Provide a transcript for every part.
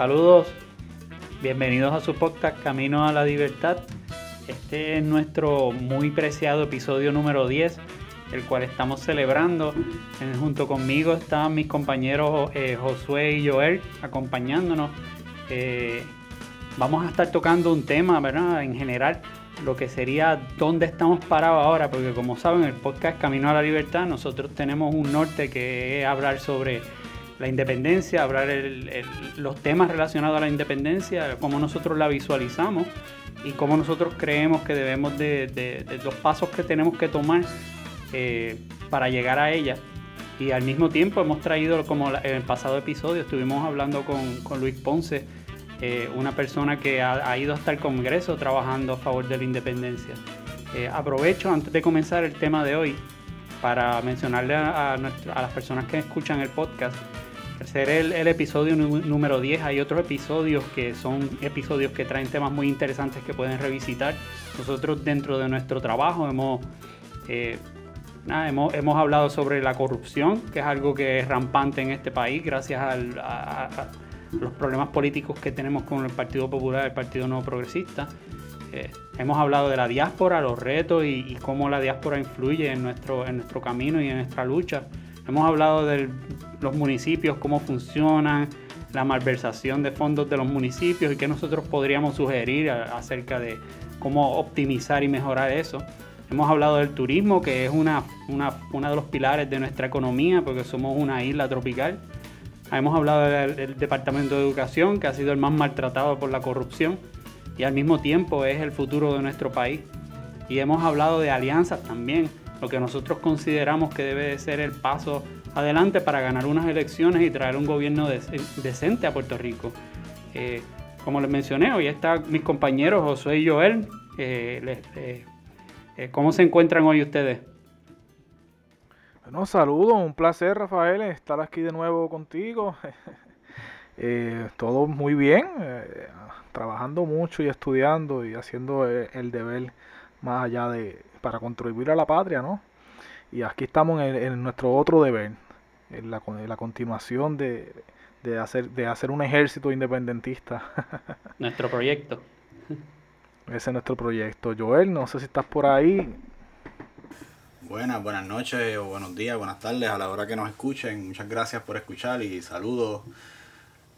Saludos, bienvenidos a su podcast Camino a la Libertad. Este es nuestro muy preciado episodio número 10, el cual estamos celebrando. Junto conmigo están mis compañeros eh, Josué y Joel acompañándonos. Eh, vamos a estar tocando un tema, ¿verdad? En general, lo que sería dónde estamos parados ahora, porque como saben, el podcast Camino a la Libertad, nosotros tenemos un norte que es hablar sobre la independencia, hablar los temas relacionados a la independencia, cómo nosotros la visualizamos y cómo nosotros creemos que debemos de, los pasos que tenemos que tomar eh, para llegar a ella. Y al mismo tiempo hemos traído, como en el pasado episodio, estuvimos hablando con, Luis Ponce, eh, una persona que ha, ido hasta el Congreso trabajando a favor de la independencia. Eh, aprovecho antes de comenzar el tema de hoy para mencionarle a, a las personas que escuchan el podcast ser el, el episodio número 10. Hay otros episodios que son episodios que traen temas muy interesantes que pueden revisitar. Nosotros dentro de nuestro trabajo hemos, eh, hemos, hemos, hablado sobre la corrupción, que es algo que es rampante en este país gracias a, los problemas políticos que tenemos con el Partido Popular, el Partido Nuevo Progresista. Eh, hemos hablado de la diáspora, los retos y, y, cómo la diáspora influye en nuestro, en nuestro camino y en nuestra lucha. Hemos hablado de los municipios, cómo funcionan, la malversación de fondos de los municipios y qué nosotros podríamos sugerir acerca de cómo optimizar y mejorar eso. Hemos hablado del turismo, que es una, uno de los pilares de nuestra economía, porque somos una isla tropical. Hemos hablado del, Departamento de Educación, que ha sido el más maltratado por la corrupción y al mismo tiempo es el futuro de nuestro país. Y hemos hablado de alianzas también, lo que nosotros consideramos que debe de ser el paso adelante para ganar unas elecciones y traer un gobierno decente a Puerto Rico. Eh, como les mencioné, hoy están mis compañeros Josué y Joel. Eh, eh, ¿Cómo se encuentran hoy ustedes? Bueno, saludos, un placer Rafael estar aquí de nuevo contigo. todo muy bien, trabajando mucho y estudiando y haciendo el deber más allá de para contribuir a la patria, ¿no? Y aquí estamos en, nuestro otro deber, en la, la continuación de, hacer, de hacer un ejército independentista. Nuestro proyecto. Ese es nuestro proyecto. Joel, no sé si estás por ahí. Buenas, buenas noches o buenos días, buenas tardes a la hora que nos escuchen. Muchas gracias por escuchar y saludos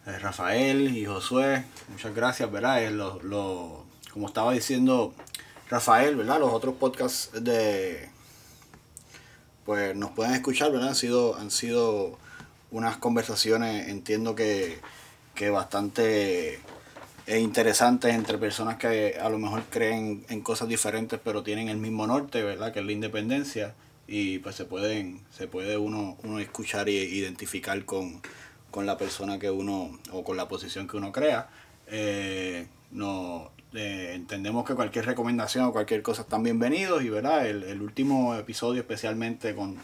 eh, Rafael y Josué. Muchas gracias, ¿verdad? lo, lo, como estaba diciendo Rafael, ¿verdad? Los otros podcasts de pues nos pueden escuchar, ¿verdad? Han sido, han sido unas conversaciones, entiendo que, que bastante interesantes entre personas que a lo mejor creen en cosas diferentes pero tienen el mismo norte, ¿verdad? Que es la independencia y pues se pueden se puede uno, uno escuchar e identificar con, con la persona que uno o con la posición que uno crea. Eh, no, eh, entendemos que cualquier recomendación o cualquier cosa están bienvenidos y verdad el, el último episodio especialmente con,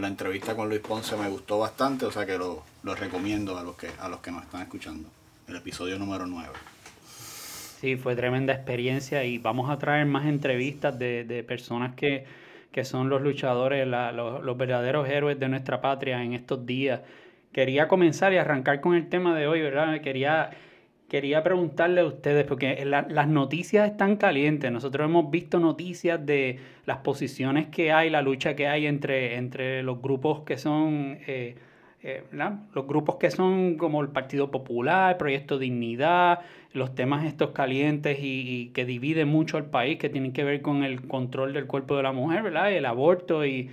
la entrevista con Luis Ponce me gustó bastante, o sea que lo, recomiendo a los que a los que nos están escuchando. El episodio número 9. Sí, fue tremenda experiencia y vamos a traer más entrevistas de, personas que, son los luchadores, los, los verdaderos héroes de nuestra patria en estos días. Quería comenzar y arrancar con el tema de hoy, ¿verdad? Quería quería preguntarle a ustedes, porque las noticias están calientes. Nosotros hemos visto noticias de las posiciones que hay, la lucha que hay entre, entre los grupos que son... Eh, eh, los grupos que son como el Partido Popular, el Proyecto Dignidad, los temas estos calientes y, que dividen mucho al país, que tienen que ver con el control del cuerpo de la mujer, ¿verdad? el aborto y,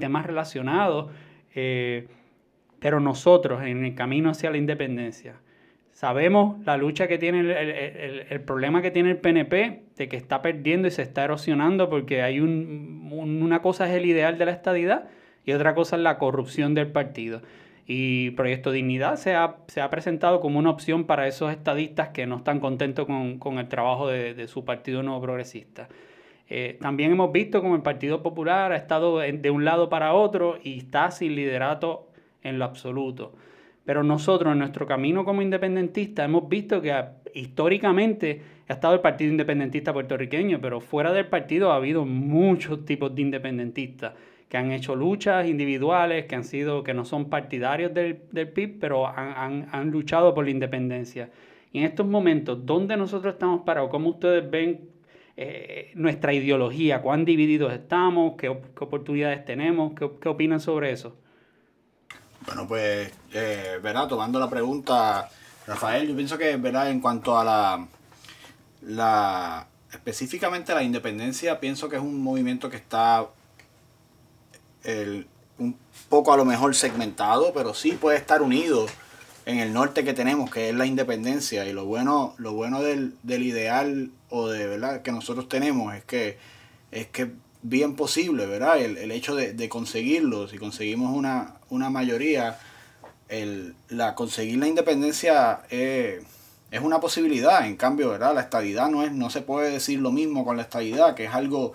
temas relacionados. Eh, pero nosotros, en el camino hacia la independencia, Sabemos la lucha que tiene, el, problema que tiene el PNP, de que está perdiendo y se está erosionando porque hay un, una cosa es el ideal de la estadidad y otra cosa es la corrupción del partido. Y Proyecto Dignidad se ha, se ha presentado como una opción para esos estadistas que no están contentos con, el trabajo de, su partido nuevo progresista. Eh, también hemos visto como el Partido Popular ha estado de un lado para otro y está sin liderato en lo absoluto. Pero nosotros en nuestro camino como independentistas hemos visto que históricamente ha estado el Partido Independentista puertorriqueño, pero fuera del partido ha habido muchos tipos de independentistas que han hecho luchas individuales, que han sido, que no son partidarios del, del PIB, pero han, han, luchado por la independencia. Y en estos momentos, ¿dónde nosotros estamos parados? ¿Cómo ustedes ven eh, nuestra ideología? ¿Cuán divididos estamos? ¿Qué, oportunidades tenemos? ¿Qué, ¿Qué, opinan sobre eso? Bueno, pues, eh, ¿verdad? Tomando la pregunta, Rafael, yo pienso que, ¿verdad? En cuanto a la, la específicamente la independencia, pienso que es un movimiento que está un poco a lo mejor segmentado, pero sí puede estar unido en el norte que tenemos, que es la independencia. Y lo bueno, lo bueno del, ideal o de verdad que nosotros tenemos es que es que bien posible, ¿verdad? El, hecho de, conseguirlo, si conseguimos una, una mayoría, el, la conseguir la independencia es, es una posibilidad. En cambio, ¿verdad? La estabilidad no es, no se puede decir lo mismo con la estabilidad, que es algo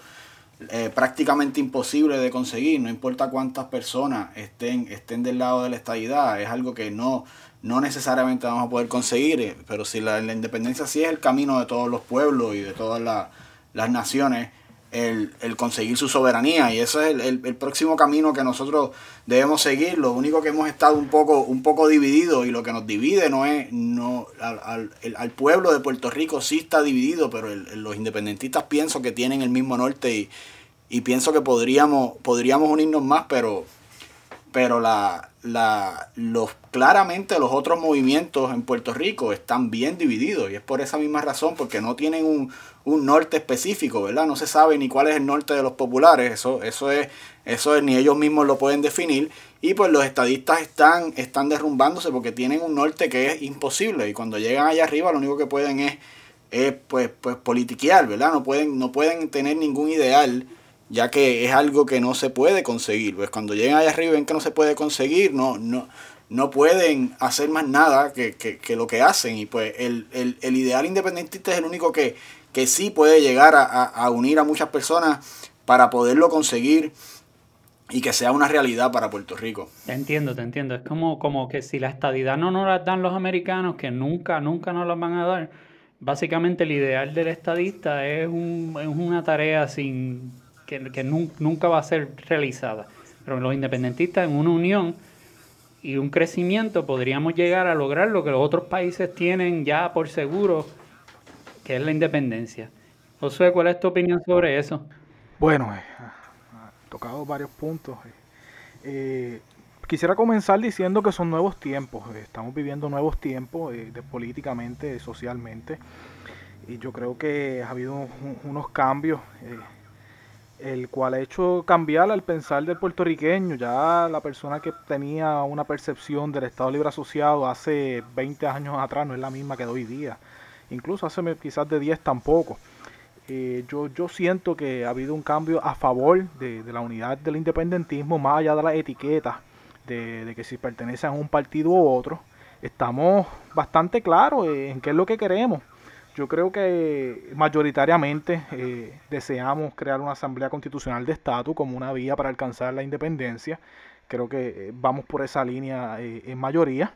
eh, prácticamente imposible de conseguir, no importa cuántas personas estén, estén del lado de la estadidad, es algo que no, no necesariamente vamos a poder conseguir, eh, pero si la, la independencia sí es el camino de todos los pueblos y de todas las naciones, el, conseguir su soberanía y eso es el, próximo camino que nosotros debemos seguir. Lo único que hemos estado un poco, un poco divididos y lo que nos divide no es, no, al, al, pueblo de Puerto Rico sí está dividido, pero los independentistas pienso que tienen el mismo norte y, y pienso que podríamos, podríamos unirnos más, pero, pero la, la, los, claramente los otros movimientos en Puerto Rico están bien divididos y es por esa misma razón, porque no tienen un, un norte específico, ¿verdad? No se sabe ni cuál es el norte de los populares, eso, eso, es, eso es, ni ellos mismos lo pueden definir. Y pues los estadistas están, están derrumbándose porque tienen un norte que es imposible. Y cuando llegan allá arriba lo único que pueden es, es pues, pues politiquear, ¿verdad? No pueden, no pueden tener ningún ideal, ya que es algo que no se puede conseguir. Pues cuando llegan allá arriba y ven que no se puede conseguir, no, no, no pueden hacer más nada que, que, que lo que hacen. Y pues el, el, el ideal independentista es el único que que sí puede llegar a, unir a muchas personas para poderlo conseguir y que sea una realidad para Puerto Rico. Te entiendo, te entiendo. Es como, como que si la estadidad no nos la dan los americanos, que nunca, nunca nos la van a dar, básicamente el ideal del estadista es, un, es una tarea sin que, nunca va a ser realizada. Pero los independentistas en una unión y un crecimiento podríamos llegar a lograr lo que los otros países tienen ya por seguro que es la independencia. Josué, ¿cuál es tu opinión sobre eso? Bueno, eh, tocado varios puntos. Eh, eh, quisiera comenzar diciendo que son nuevos tiempos. Estamos viviendo nuevos tiempos de, políticamente, socialmente. Y yo creo que ha habido unos cambios, el cual ha hecho cambiar al pensar del puertorriqueño. Ya la persona que tenía una percepción del Estado Libre Asociado hace 20 años atrás no es la misma que hoy día incluso hace quizás de 10 tampoco. Eh, yo, yo siento que ha habido un cambio a favor de, la unidad del independentismo, más allá de la etiqueta de, que si pertenecen a un partido u otro. Estamos bastante claros en qué es lo que queremos. Yo creo que mayoritariamente eh, deseamos crear una asamblea constitucional de estatus como una vía para alcanzar la independencia. Creo que eh, vamos por esa línea en mayoría.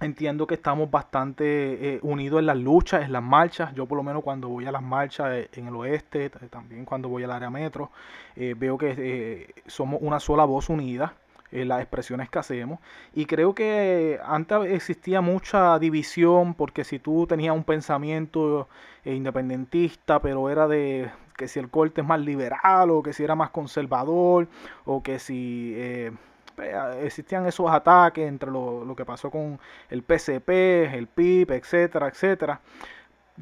Entiendo que estamos bastante eh, unidos en las luchas, en las marchas. Yo por lo menos cuando voy a las marchas eh, en el oeste, también cuando voy al área metro, eh, veo que somos una sola voz unida en las expresiones que hacemos. Y creo que antes existía mucha división porque si tú tenías un pensamiento independentista, pero era de que si el corte es más liberal o que si era más conservador o que si eh, existían esos ataques entre lo, que pasó con el PCP, el PIB, etcétera, etcétera.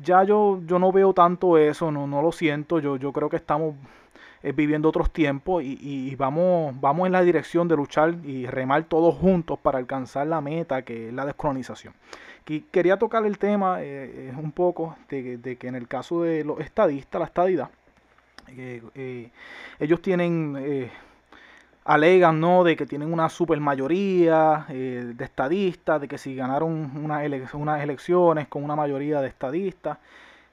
Ya yo, yo no veo tanto eso, no, no lo siento, yo, yo creo que estamos eh, viviendo otros tiempos y, vamos, vamos en la dirección de luchar y remar todos juntos para alcanzar la meta que es la descolonización. Quería tocar el tema eh, un poco de, que en el caso de los estadistas, la estadidad, ellos tienen alegan ¿no? de que tienen una super mayoría eh, de estadistas, de que si ganaron unas, elecciones con una mayoría de estadistas.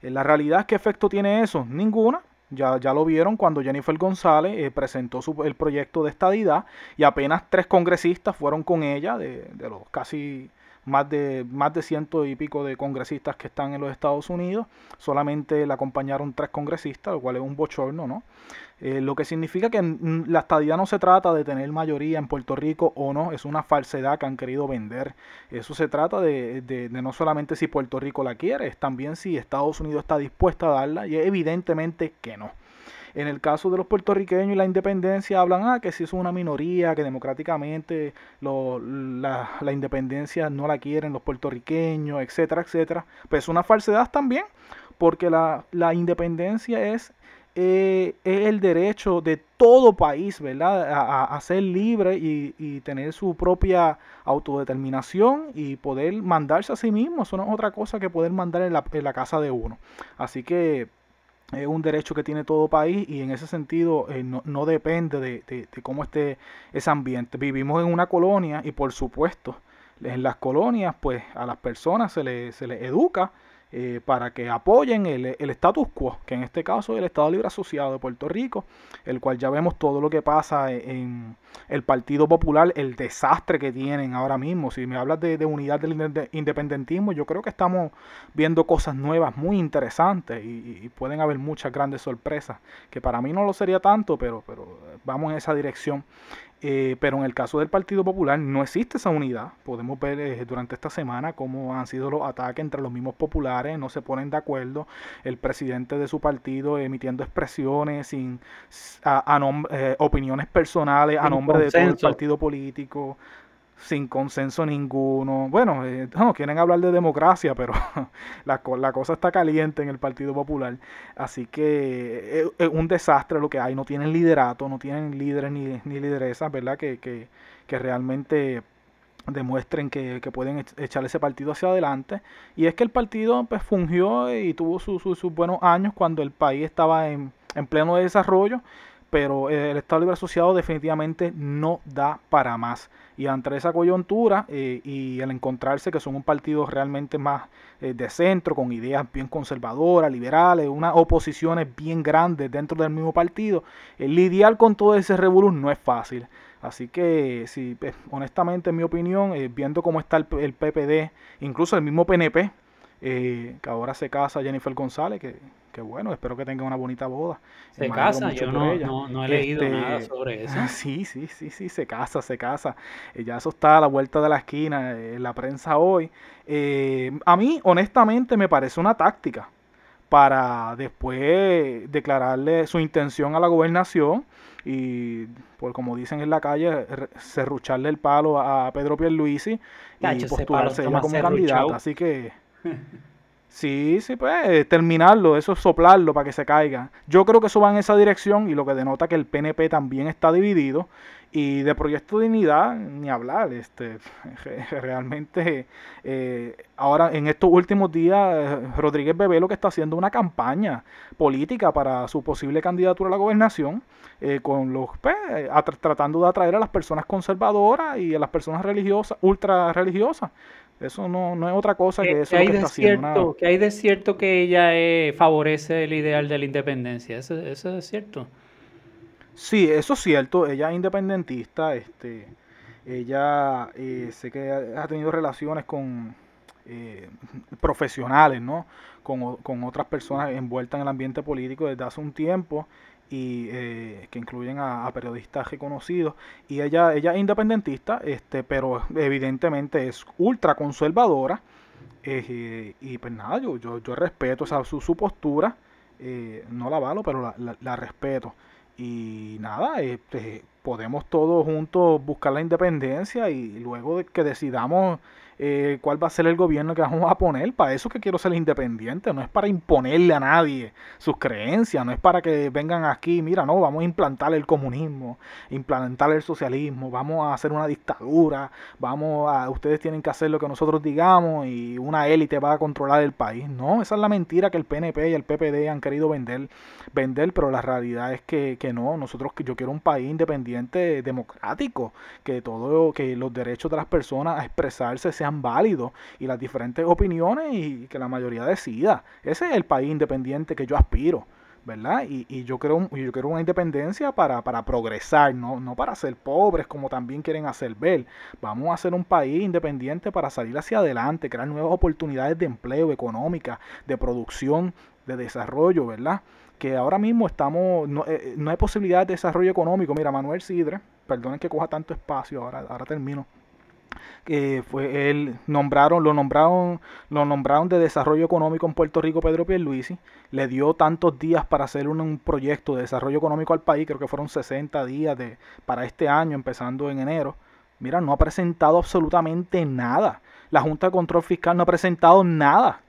Eh, la realidad es que efecto tiene eso, ninguna. Ya, ya lo vieron cuando Jennifer González eh, presentó su, el proyecto de estadidad y apenas tres congresistas fueron con ella, de, de los casi más de, más de ciento y pico de congresistas que están en los Estados Unidos, solamente le acompañaron tres congresistas, lo cual es un bochorno, ¿no? Eh, lo que significa que la estadía no se trata de tener mayoría en Puerto Rico o no, es una falsedad que han querido vender. Eso se trata de, de, no solamente si Puerto Rico la quiere, es también si Estados Unidos está dispuesta a darla, y evidentemente que no. En el caso de los puertorriqueños y la independencia hablan ah, que si es una minoría, que democráticamente la, la, independencia no la quieren los puertorriqueños, etcétera, etcétera. Pues es una falsedad también, porque la, la independencia es eh, es el derecho de todo país, ¿verdad? A, ser libre y, tener su propia autodeterminación y poder mandarse a sí mismo. Eso no es otra cosa que poder mandar en la, en la casa de uno. Así que es un derecho que tiene todo país y en ese sentido eh, no, depende de, cómo esté ese ambiente. Vivimos en una colonia y por supuesto en las colonias pues a las personas se les, se les educa eh, para que apoyen el, el, status quo, que en este caso es el Estado Libre Asociado de Puerto Rico, el cual ya vemos todo lo que pasa en el Partido Popular, el desastre que tienen ahora mismo. Si me hablas de, unidad del independentismo, yo creo que estamos viendo cosas nuevas muy interesantes y, y, pueden haber muchas grandes sorpresas, que para mí no lo sería tanto, pero, pero vamos en esa dirección. Eh, pero en el caso del Partido Popular no existe esa unidad. Podemos ver eh, durante esta semana cómo han sido los ataques entre los mismos populares, no se ponen de acuerdo. El presidente de su partido emitiendo expresiones sin a, eh, opiniones personales a nombre de todo el partido político sin consenso ninguno. Bueno, eh, no, quieren hablar de democracia, pero la, la, cosa está caliente en el Partido Popular. Así que es, eh, eh, un desastre lo que hay. No tienen liderato, no tienen líderes ni, ni lideresas, ¿verdad? Que, que, que realmente demuestren que, que, pueden echar ese partido hacia adelante. Y es que el partido pues, fungió y tuvo sus buenos años cuando el país estaba en, en pleno desarrollo pero el Estado Libre Asociado definitivamente no da para más. Y ante esa coyuntura eh, y al encontrarse que son un partido realmente más eh, de centro, con ideas bien conservadoras, liberales, unas oposiciones bien grandes dentro del mismo partido, eh, lidiar con todo ese revolú no es fácil. Así que, sí, honestamente, en mi opinión, viendo cómo está el, el, PPD, incluso el mismo PNP, que ahora se casa Jennifer González, que Qué bueno, espero que tenga una bonita boda. Se casa, yo no, he leído este, nada sobre eso. Sí, sí, sí, sí, se casa, se casa. Eh, ya eso está a la vuelta de la esquina en la prensa hoy. Eh, a mí, honestamente, me parece una táctica para después declararle su intención a la gobernación y, pues como dicen en la calle, serrucharle el palo a Pedro Pierluisi y postularse ella como candidata. Así que... Sí, sí, pues terminarlo, eso es soplarlo para que se caiga. Yo creo que eso va en esa dirección y lo que denota que el PNP también está dividido y de Proyecto Dignidad ni hablar. Este, realmente eh, ahora en estos últimos días eh, Rodríguez Bebé lo que está haciendo una campaña política para su posible candidatura a la gobernación eh, con los pues, tratando de atraer a las personas conservadoras y a las personas religiosas, ultra religiosas. Eso no, no es otra cosa que eso. Que hay, de cierto, que hay de cierto que ella eh, favorece el ideal de la independencia. ¿Eso, ¿Eso, es cierto? Sí, eso es cierto. Ella es independentista. Este, ella eh, sé que ha tenido relaciones con eh, profesionales, ¿no? Con, con otras personas envueltas en el ambiente político desde hace un tiempo y eh, que incluyen a, periodistas reconocidos. Y ella ella es independentista este pero evidentemente es ultra conservadora eh, y pues nada yo yo, yo respeto su, su postura eh, no la valo pero la, la, respeto. Y nada este, podemos todos juntos buscar la independencia y luego de que decidamos eh, cuál va a ser el gobierno que vamos a poner. Para eso que quiero ser independiente, no es para imponerle a nadie sus creencias, no es para que vengan aquí, mira, no, vamos a implantar el comunismo, implantar el socialismo, vamos a hacer una dictadura, vamos a, ustedes tienen que hacer lo que nosotros digamos y una élite va a controlar el país. No, esa es la mentira que el PNP y el PPD han querido vender, vender pero la realidad es que, que no, nosotros, yo quiero un país independiente, democrático, que todo, que los derechos de las personas a expresarse sean válidos y las diferentes opiniones y que la mayoría decida. Ese es el país independiente que yo aspiro. ¿verdad? Y, y yo, creo, yo quiero una independencia para, para progresar, ¿no? no para ser pobres como también quieren hacer ver. Vamos a ser un país independiente para salir hacia adelante, crear nuevas oportunidades de empleo, económica, de producción, de desarrollo, ¿verdad? Que ahora mismo estamos, no, eh, no hay posibilidad de desarrollo económico. Mira, Manuel Sidre, perdonen que coja tanto espacio, ahora, ahora termino que fue él nombraron lo nombraron lo nombraron de desarrollo económico en Puerto Rico Pedro Pierluisi. Le dio tantos días para hacer un, proyecto de desarrollo económico al país creo que fueron 60 días de para este año empezando en enero. Mira no ha presentado absolutamente nada. La Junta de Control Fiscal no ha presentado nada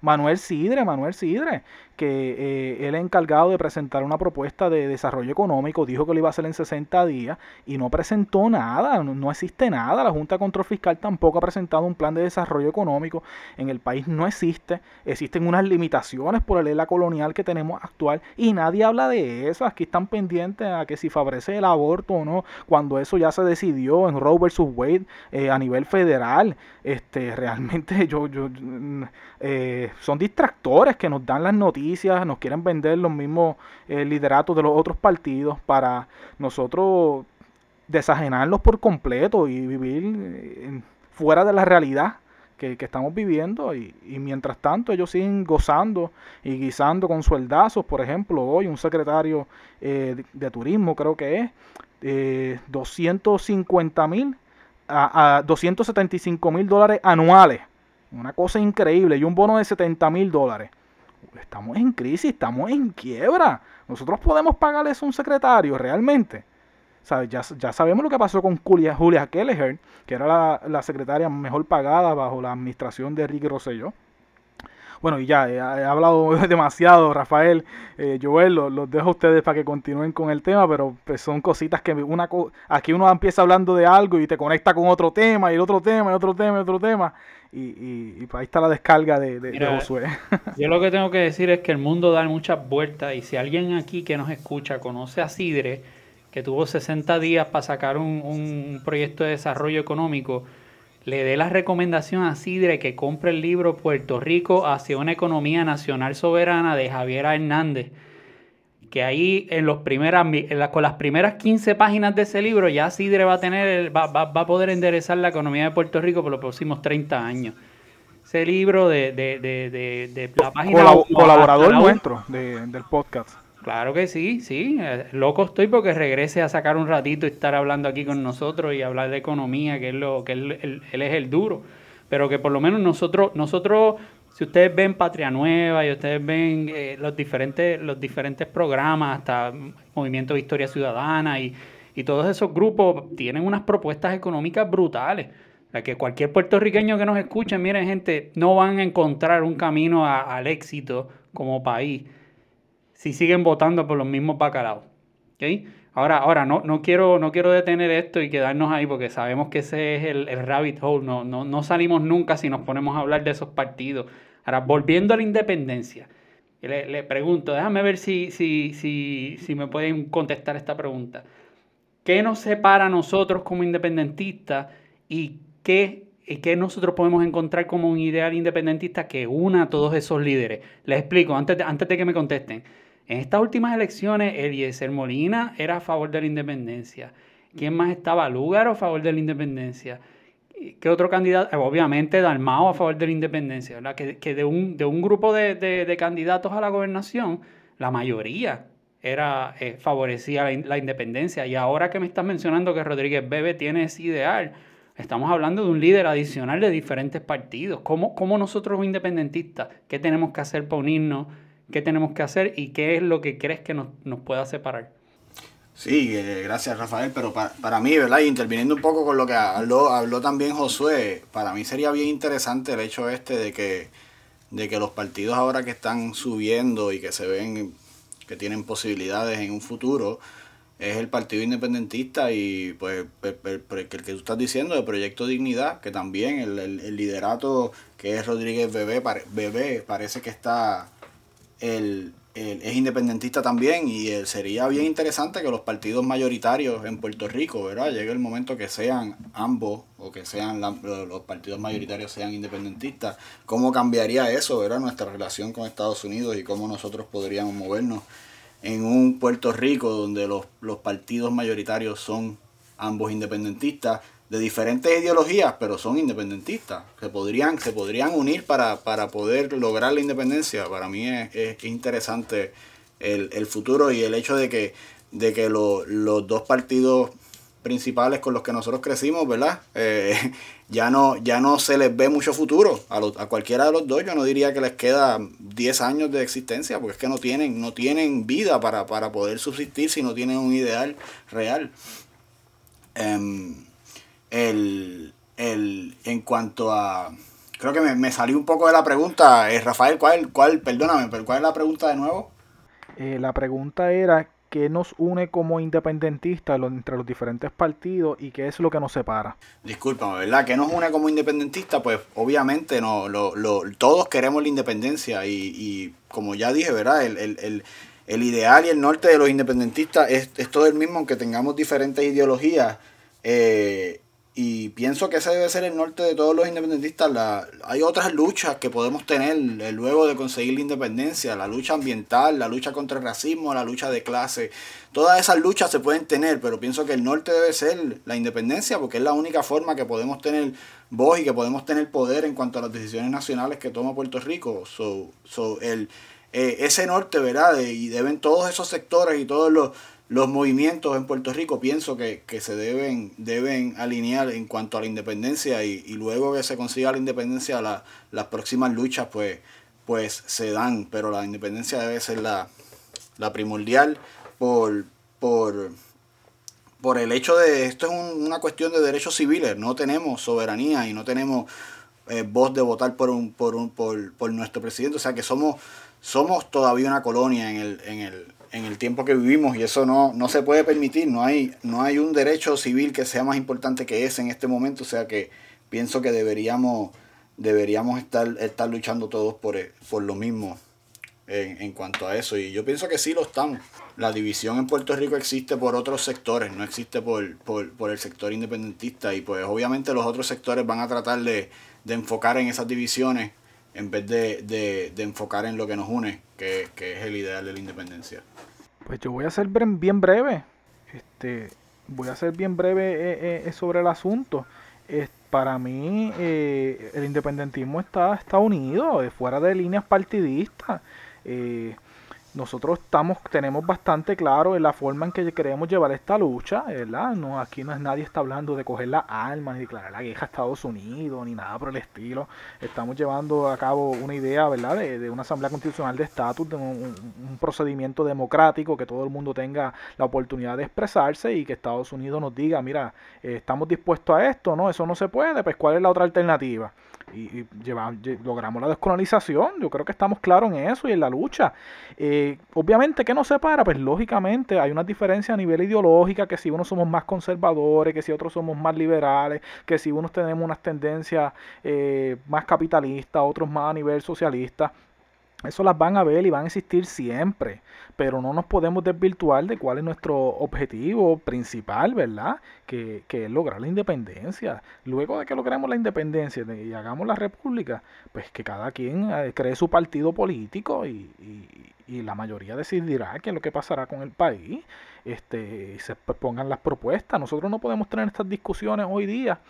Manuel Sidre Manuel Sidre que eh, él es encargado de presentar una propuesta de desarrollo económico, dijo que lo iba a hacer en 60 días y no presentó nada, no, existe nada, la Junta de Control Fiscal tampoco ha presentado un plan de desarrollo económico, en el país no existe, existen unas limitaciones por la ley colonial que tenemos actual y nadie habla de eso, aquí están pendientes a que si favorece el aborto o no, cuando eso ya se decidió en Roe versus Wade eh, a nivel federal, este, realmente yo, yo, eh, son distractores que nos dan las noticias, nos quieren vender los mismos eh, lideratos de los otros partidos para nosotros desajenarlos por completo y vivir eh, fuera de la realidad que, estamos viviendo. Y, mientras tanto ellos siguen gozando y guisando con sueldazos, por ejemplo, hoy un secretario eh, de, turismo creo que es 250 mil a, a 275 mil dólares anuales, una cosa increíble y un bono de 70 mil dólares estamos en crisis, estamos en quiebra. Nosotros podemos pagarle eso a un secretario realmente. Ya, ya, sabemos lo que pasó con Julia, Julia Kelleher, que era la, la, secretaria mejor pagada bajo la administración de Ricky Rosselló. Bueno, y ya, he, hablado demasiado, Rafael, eh, Joel, los, dejo a ustedes para que continúen con el tema, pero pues, son cositas que una aquí uno empieza hablando de algo y te conecta con otro tema, y otro tema, y otro tema, y otro tema, y, y, ahí está la descarga de, de, Josué. Yo lo que tengo que decir es que el mundo da muchas vueltas, y si alguien aquí que nos escucha conoce a Sidre, que tuvo 60 días para sacar un, un proyecto de desarrollo económico, le dé la recomendación a Sidre que compre el libro Puerto Rico hacia una economía nacional soberana de Javier Hernández. Que ahí en los primeras, con las primeras 15 páginas de ese libro ya Sidre va a tener, va, va, a poder enderezar la economía de Puerto Rico por los próximos 30 años. Ese libro de, de, de, de, la página colaborador nuestro del podcast. Claro que sí, sí. Eh, loco estoy porque regrese a sacar un ratito y estar hablando aquí con nosotros y hablar de economía, que es lo que él, es el duro. Pero que por lo menos nosotros, nosotros, si ustedes ven Patria Nueva y ustedes ven eh, los diferentes, los diferentes programas, hasta Movimiento de Historia Ciudadana y, y todos esos grupos tienen unas propuestas económicas brutales. La que cualquier puertorriqueño que nos escuche, miren gente, no van a encontrar un camino al éxito como país si siguen votando por los mismos bacalaos. Ahora, ahora no, no, quiero, no quiero detener esto y quedarnos ahí porque sabemos que ese es el, rabbit hole. No, no, no salimos nunca si nos ponemos a hablar de esos partidos. Ahora, volviendo a la independencia, le, le pregunto, déjame ver si, si, si, si me pueden contestar esta pregunta. ¿Qué nos separa a nosotros como independentistas y qué ¿qué nosotros podemos encontrar como un ideal independentista que una a todos esos líderes? Les explico, antes antes de que me contesten. En estas últimas elecciones, Eliezer Molina era a favor de la independencia. ¿Quién más estaba? Lúgaro a favor de la independencia. ¿Qué otro candidato? Obviamente Dalmao a favor de la independencia, ¿verdad? Que, de, un, de un grupo de, candidatos a la gobernación, la mayoría era eh, favorecía la, independencia. Y ahora que me estás mencionando que Rodríguez Bebe tiene ese ideal, estamos hablando de un líder adicional de diferentes partidos. ¿Cómo, cómo nosotros independentistas, qué tenemos que hacer para unirnos? Qué tenemos que hacer y qué es lo que crees que nos, pueda separar. Sí, eh, gracias Rafael, pero para, mí, ¿verdad? Y interviniendo un poco con lo que habló, habló también Josué, para mí sería bien interesante el hecho este de que, de que los partidos ahora que están subiendo y que se ven que tienen posibilidades en un futuro, es el Partido Independentista y pues el, que tú estás diciendo, el Proyecto Dignidad, que también el, el liderato que es Rodríguez Bebé, Bebé parece que está el, es independentista también y sería bien interesante que los partidos mayoritarios en Puerto Rico, ¿verdad? Llegue el momento que sean ambos o que sean los partidos mayoritarios sean independentistas. ¿Cómo cambiaría eso, ¿verdad? Nuestra relación con Estados Unidos y cómo nosotros podríamos movernos en un Puerto Rico donde los, los partidos mayoritarios son ambos independentistas de diferentes ideologías, pero son independentistas. Se podrían, se podrían unir para, para poder lograr la independencia. Para mí es, interesante el, futuro y el hecho de que, de que los dos partidos principales con los que nosotros crecimos, ¿verdad? Eh, ya, no, ya no se les ve mucho futuro. A, a cualquiera de los dos yo no diría que les queda 10 años de existencia, porque es que no tienen, no tienen vida para, para poder subsistir si no tienen un ideal real. Em, el, el, en cuanto a... Creo que me, me salió un poco de la pregunta. Eh, Rafael, ¿cuál, cuál, perdóname, pero ¿cuál es la pregunta de nuevo? Eh, la pregunta era qué nos une como independentistas entre los diferentes partidos y qué es lo que nos separa. Discúlpame, ¿verdad? ¿Qué nos une como independentistas? Pues obviamente no, lo, lo, todos queremos la independencia y, y como ya dije, ¿verdad? El, el, el, el, ideal y el norte de los independentistas es, es todo el mismo, aunque tengamos diferentes ideologías. Eh, y pienso que ese debe ser el norte de todos los independentistas. La, hay otras luchas que podemos tener eh, luego de conseguir la independencia, la lucha ambiental, la lucha contra el racismo, la lucha de clase. Todas esas luchas se pueden tener, pero pienso que el norte debe ser la independencia porque es la única forma que podemos tener voz y que podemos tener poder en cuanto a las decisiones nacionales que toma Puerto Rico. So, so el, eh, ese norte, ¿verdad? y deben todos esos sectores y todos los los movimientos en Puerto Rico pienso que, se deben, deben alinear en cuanto a la independencia y, luego que se consiga la independencia las próximas luchas pues, pues se dan, pero la independencia debe ser la, primordial por, por, por el hecho de esto es una cuestión de derechos civiles, no tenemos soberanía y no tenemos eh, voz de votar por, un, por, un, por, por nuestro presidente, o sea que somos, somos todavía una colonia en el, en el en el tiempo que vivimos y eso no, no se puede permitir, no hay, no hay un derecho civil que sea más importante que ese en este momento, o sea que pienso que deberíamos, deberíamos estar, estar luchando todos por, por lo mismo en, en, cuanto a eso y yo pienso que sí lo estamos. La división en Puerto Rico existe por otros sectores, no existe por, por, por el sector independentista y pues obviamente los otros sectores van a tratar de, de enfocar en esas divisiones en vez de, de, enfocar en lo que nos une, que, que, es el ideal de la independencia. Pues yo voy a ser bien breve. Este, voy a ser bien breve eh, eh, sobre el asunto. para mí, eh, el independentismo está, está unido, fuera de líneas partidistas nosotros estamos, tenemos bastante claro en la forma en que queremos llevar esta lucha, ¿verdad? No, aquí no es nadie está hablando de coger las armas, ni declarar la guerra a Estados Unidos, ni nada por el estilo. Estamos llevando a cabo una idea, ¿verdad? De, una asamblea constitucional de estatus, de un, procedimiento democrático, que todo el mundo tenga la oportunidad de expresarse y que Estados Unidos nos diga, mira, eh, estamos dispuestos a esto, ¿no? Eso no se puede, pues ¿cuál es la otra alternativa? Y, logramos la descolonización. Yo creo que estamos claros en eso y en la lucha. Eh, obviamente, ¿qué nos separa? Pues lógicamente hay una diferencia a nivel ideológica, que si unos somos más conservadores, que si otros somos más liberales, que si unos tenemos unas tendencias eh, más capitalistas, otros más a nivel socialista. Eso las van a ver y van a existir siempre, pero no nos podemos desvirtuar de cuál es nuestro objetivo principal, ¿verdad? Que, que es lograr la independencia. Luego de que logremos la independencia y hagamos la república, pues que cada quien eh, cree su partido político y, y la mayoría decidirá qué es lo que pasará con el país este, se pongan las propuestas. Nosotros no podemos tener estas discusiones hoy día,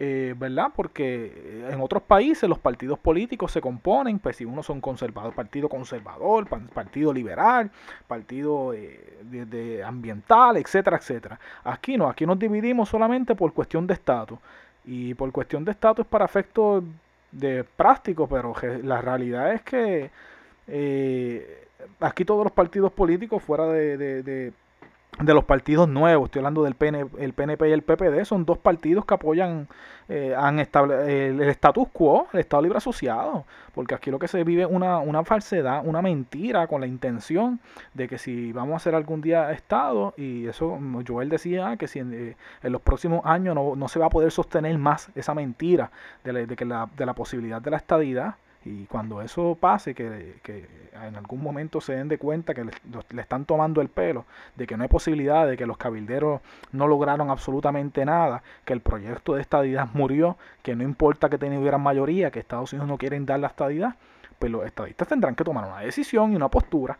eh, ¿verdad? Porque en otros países los partidos políticos se componen, pues si uno son conservador, partido conservador, partido liberal, partido eh, de, ambiental, etcétera, etcétera. Aquí no, aquí nos dividimos solamente por cuestión de estatus. Y por cuestión de estatus para efectos de práctico, pero la realidad es que eh, aquí todos los partidos políticos fuera de los partidos nuevos, estoy hablando del PN, el PNP y el PPD, son dos partidos que apoyan eh, han el, status quo, el Estado Libre Asociado, porque aquí lo que se vive es una, una falsedad, una mentira con la intención de que si vamos a hacer algún día Estado, y eso Joel decía que si en, eh, los próximos años no, no, se va a poder sostener más esa mentira de, de, que la, de la posibilidad de la estadidad, Y cuando eso pase, que, en algún momento se den de cuenta que le, le, están tomando el pelo, de que no hay posibilidad, de que los cabilderos no lograron absolutamente nada, que el proyecto de estadidad murió, que no importa que tuvieran mayoría, que Estados Unidos no quieren dar la estadidad, pues los estadistas tendrán que tomar una decisión y una postura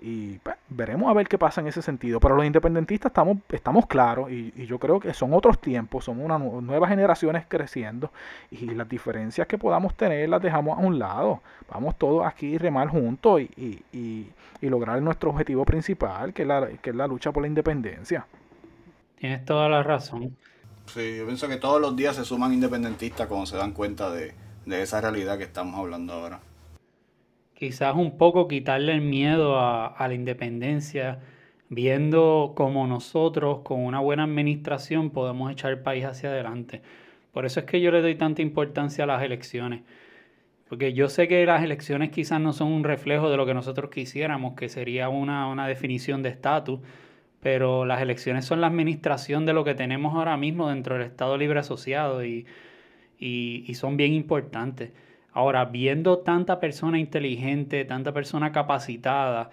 y pues, veremos a ver qué pasa en ese sentido. Pero los independentistas estamos, estamos claros y, yo creo que son otros tiempos, son unas nuevas generaciones creciendo y las diferencias que podamos tener las dejamos a un lado. Vamos todos aquí remar juntos y, y, y, lograr nuestro objetivo principal, que es, la, que es la lucha por la independencia. Tienes toda la razón. Sí, yo pienso que todos los días se suman independentistas cuando se dan cuenta de, de esa realidad que estamos hablando ahora quizás un poco quitarle el miedo a, la independencia, viendo cómo nosotros con una buena administración podemos echar el país hacia adelante. Por eso es que yo le doy tanta importancia a las elecciones. Porque yo sé que las elecciones quizás no son un reflejo de lo que nosotros quisiéramos, que sería una, definición de estatus, pero las elecciones son la administración de lo que tenemos ahora mismo dentro del Estado Libre Asociado y, y son bien importantes. Ahora, viendo tanta persona inteligente, tanta persona capacitada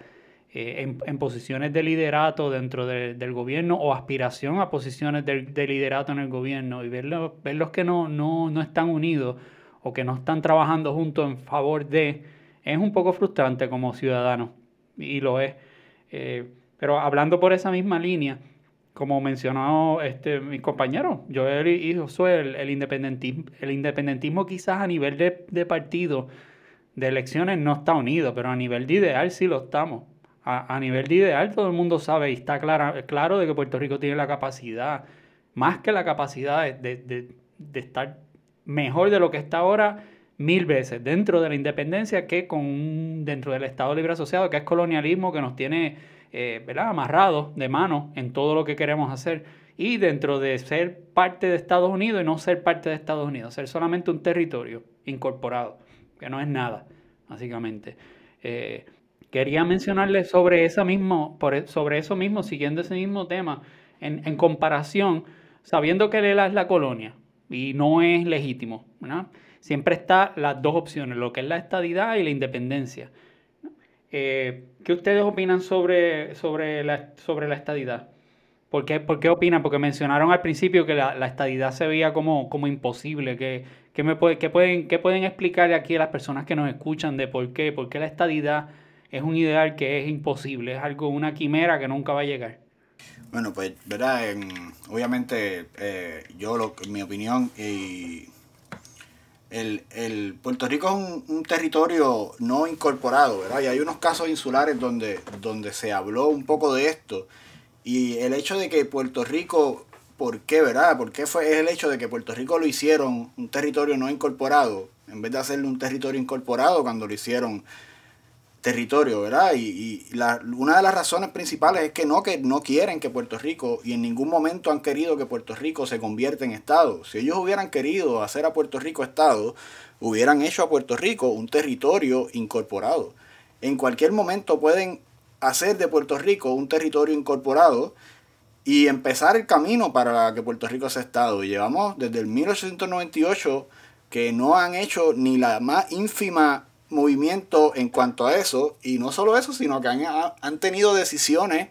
eh, en, posiciones de liderato dentro del gobierno o aspiración a posiciones de, liderato en el gobierno y verlos, verlos que no, no, no están unidos o que no están trabajando juntos en favor de, es un poco frustrante como ciudadano y lo es. Eh, pero hablando por esa misma línea, como mencionó este, mi compañero, Joel y Josué, el, el, independentismo, el independentismo quizás a nivel de, partido, de elecciones, no está unido, pero a nivel de ideal sí lo estamos. A, nivel de ideal todo el mundo sabe y está claro de que Puerto Rico tiene la capacidad, más que la capacidad de, estar mejor de lo que está ahora mil veces dentro de la independencia que con dentro del Estado Libre Asociado, que es colonialismo que nos tiene eh, amarrados de mano en todo lo que queremos hacer. Y dentro de ser parte de Estados Unidos y no ser parte de Estados Unidos, ser solamente un territorio incorporado, que no es nada, básicamente. Eh, quería mencionarles sobre, esa mismo, e, sobre eso mismo, siguiendo ese mismo tema, en, comparación, sabiendo que Lela es la colonia y no es legítimo, siempre está las dos opciones, lo que es la estadidad y la independencia. Eh, ¿Qué ustedes opinan sobre, sobre, la, sobre la estadidad? ¿Por qué, ¿Por qué opinan? Porque mencionaron al principio que la, la estadidad se veía como, como imposible. ¿Qué, qué me puede, qué pueden, qué pueden explicarle aquí a las personas que nos escuchan de por qué? ¿Por qué la estadidad es un ideal que es imposible? Es algo, una quimera que nunca va a llegar. Bueno, pues, ¿verdad? obviamente, eh, yo, lo, mi opinión, y el, el, Puerto Rico es un, territorio no incorporado, ¿verdad? Y hay unos casos insulares donde, donde se habló un poco de esto. Y el hecho de que Puerto Rico, ¿por qué, verdad? ¿Por qué fue el hecho de que Puerto Rico lo hicieron un territorio no incorporado, en vez de hacerlo un territorio incorporado cuando lo hicieron territorio, ¿verdad? Y, la, una de las razones principales es que no, que no quieren que Puerto Rico, y en ningún momento han querido que Puerto Rico se convierta en Estado. Si ellos hubieran querido hacer a Puerto Rico Estado, hubieran hecho a Puerto Rico un territorio incorporado. En cualquier momento pueden hacer de Puerto Rico un territorio incorporado y empezar el camino para que Puerto Rico sea Estado. Y llevamos desde el 1898 que no han hecho ni la más ínfima movimiento en cuanto a eso. Y no solo eso, sino que han, tenido decisiones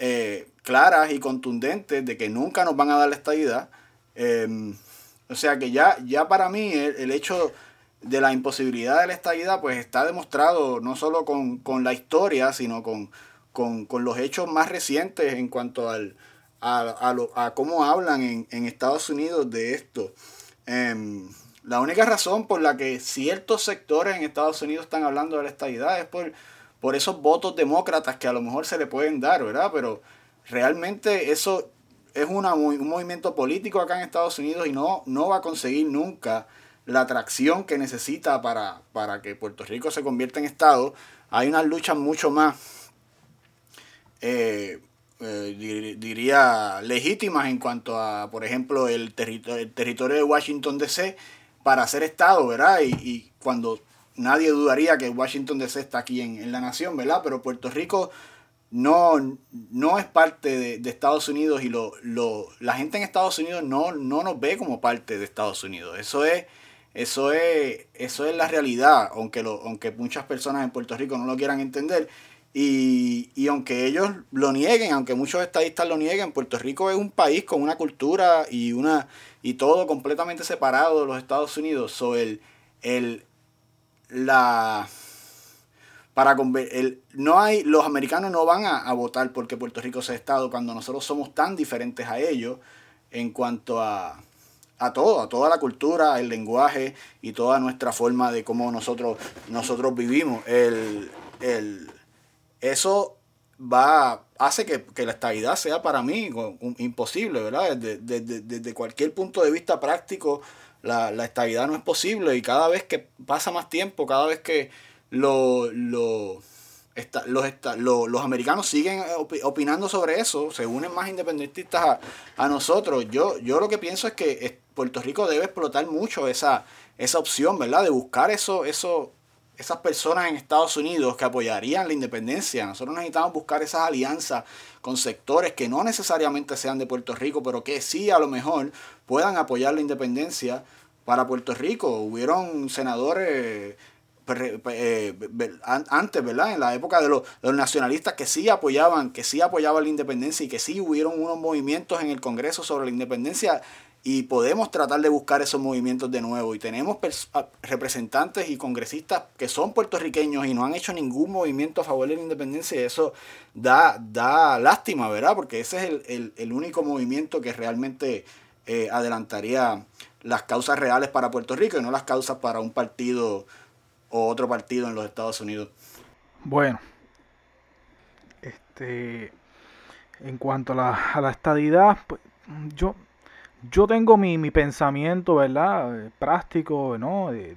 eh, claras y contundentes de que nunca nos van a dar la estadidad. Em, o sea que ya, ya para mí el, hecho de la imposibilidad de la estadidad pues está demostrado no solo con, la historia, sino con, con, los hechos más recientes en cuanto al, a, a, cómo hablan en, en, Estados Unidos de esto. Em, la única razón por la que ciertos sectores en Estados Unidos están hablando de la estadidad es por, por esos votos demócratas que a lo mejor se le pueden dar, ¿verdad? Pero realmente eso es una, un movimiento político acá en Estados Unidos y no, no va a conseguir nunca la atracción que necesita para, para que Puerto Rico se convierta en Estado. Hay unas luchas mucho más, eh, eh, diría, legítimas en cuanto a, por ejemplo, el, el territorio de Washington DC para ser Estado, ¿verdad? Y, cuando nadie dudaría que Washington DC está aquí en, la nación, ¿verdad? Pero Puerto Rico no, no es parte de, Estados Unidos y lo, lo, la gente en Estados Unidos no, no nos ve como parte de Estados Unidos. Eso es, Eso es, eso es la realidad, aunque, lo, aunque muchas personas en Puerto Rico no lo quieran entender. Y, y, aunque ellos lo nieguen, aunque muchos estadistas lo nieguen, Puerto Rico es un país con una cultura y una y todo completamente separado de los Estados Unidos. So el, el la para el, no hay los americanos no van a, votar porque Puerto Rico sea estado cuando nosotros somos tan diferentes a ellos en cuanto a a todo, a toda la cultura, el lenguaje y toda nuestra forma de cómo nosotros, nosotros vivimos. El, el, eso va hace que, la estabilidad sea para mí imposible, ¿verdad? Desde, desde, cualquier punto de vista práctico, la, la, estabilidad no es posible y cada vez que pasa más tiempo, cada vez que lo, lo los, los, americanos siguen opinando sobre eso, se unen más independentistas a, nosotros. Yo, yo lo que pienso es que Puerto Rico debe explotar mucho esa, esa opción, ¿verdad? De buscar eso, eso, esas personas en Estados Unidos que apoyarían la independencia. Nosotros necesitamos buscar esas alianzas con sectores que no necesariamente sean de Puerto Rico, pero que sí a lo mejor puedan apoyar la independencia para Puerto Rico. Hubieron senadores eh, antes, ¿verdad? En la época de los, nacionalistas que sí apoyaban, que sí apoyaban la independencia y que sí hubieron unos movimientos en el Congreso sobre la independencia y podemos tratar de buscar esos movimientos de nuevo. Y tenemos representantes y congresistas que son puertorriqueños y no han hecho ningún movimiento a favor de la independencia y eso da, da lástima, ¿verdad? Porque ese es el, único movimiento que realmente eh, adelantaría las causas reales para Puerto Rico y no las causas para un partido o otro partido en los Estados Unidos. Bueno, este, en cuanto a la, a la estadidad, pues, yo, yo tengo mi, mi pensamiento, ¿verdad? Eh, práctico, ¿no? De,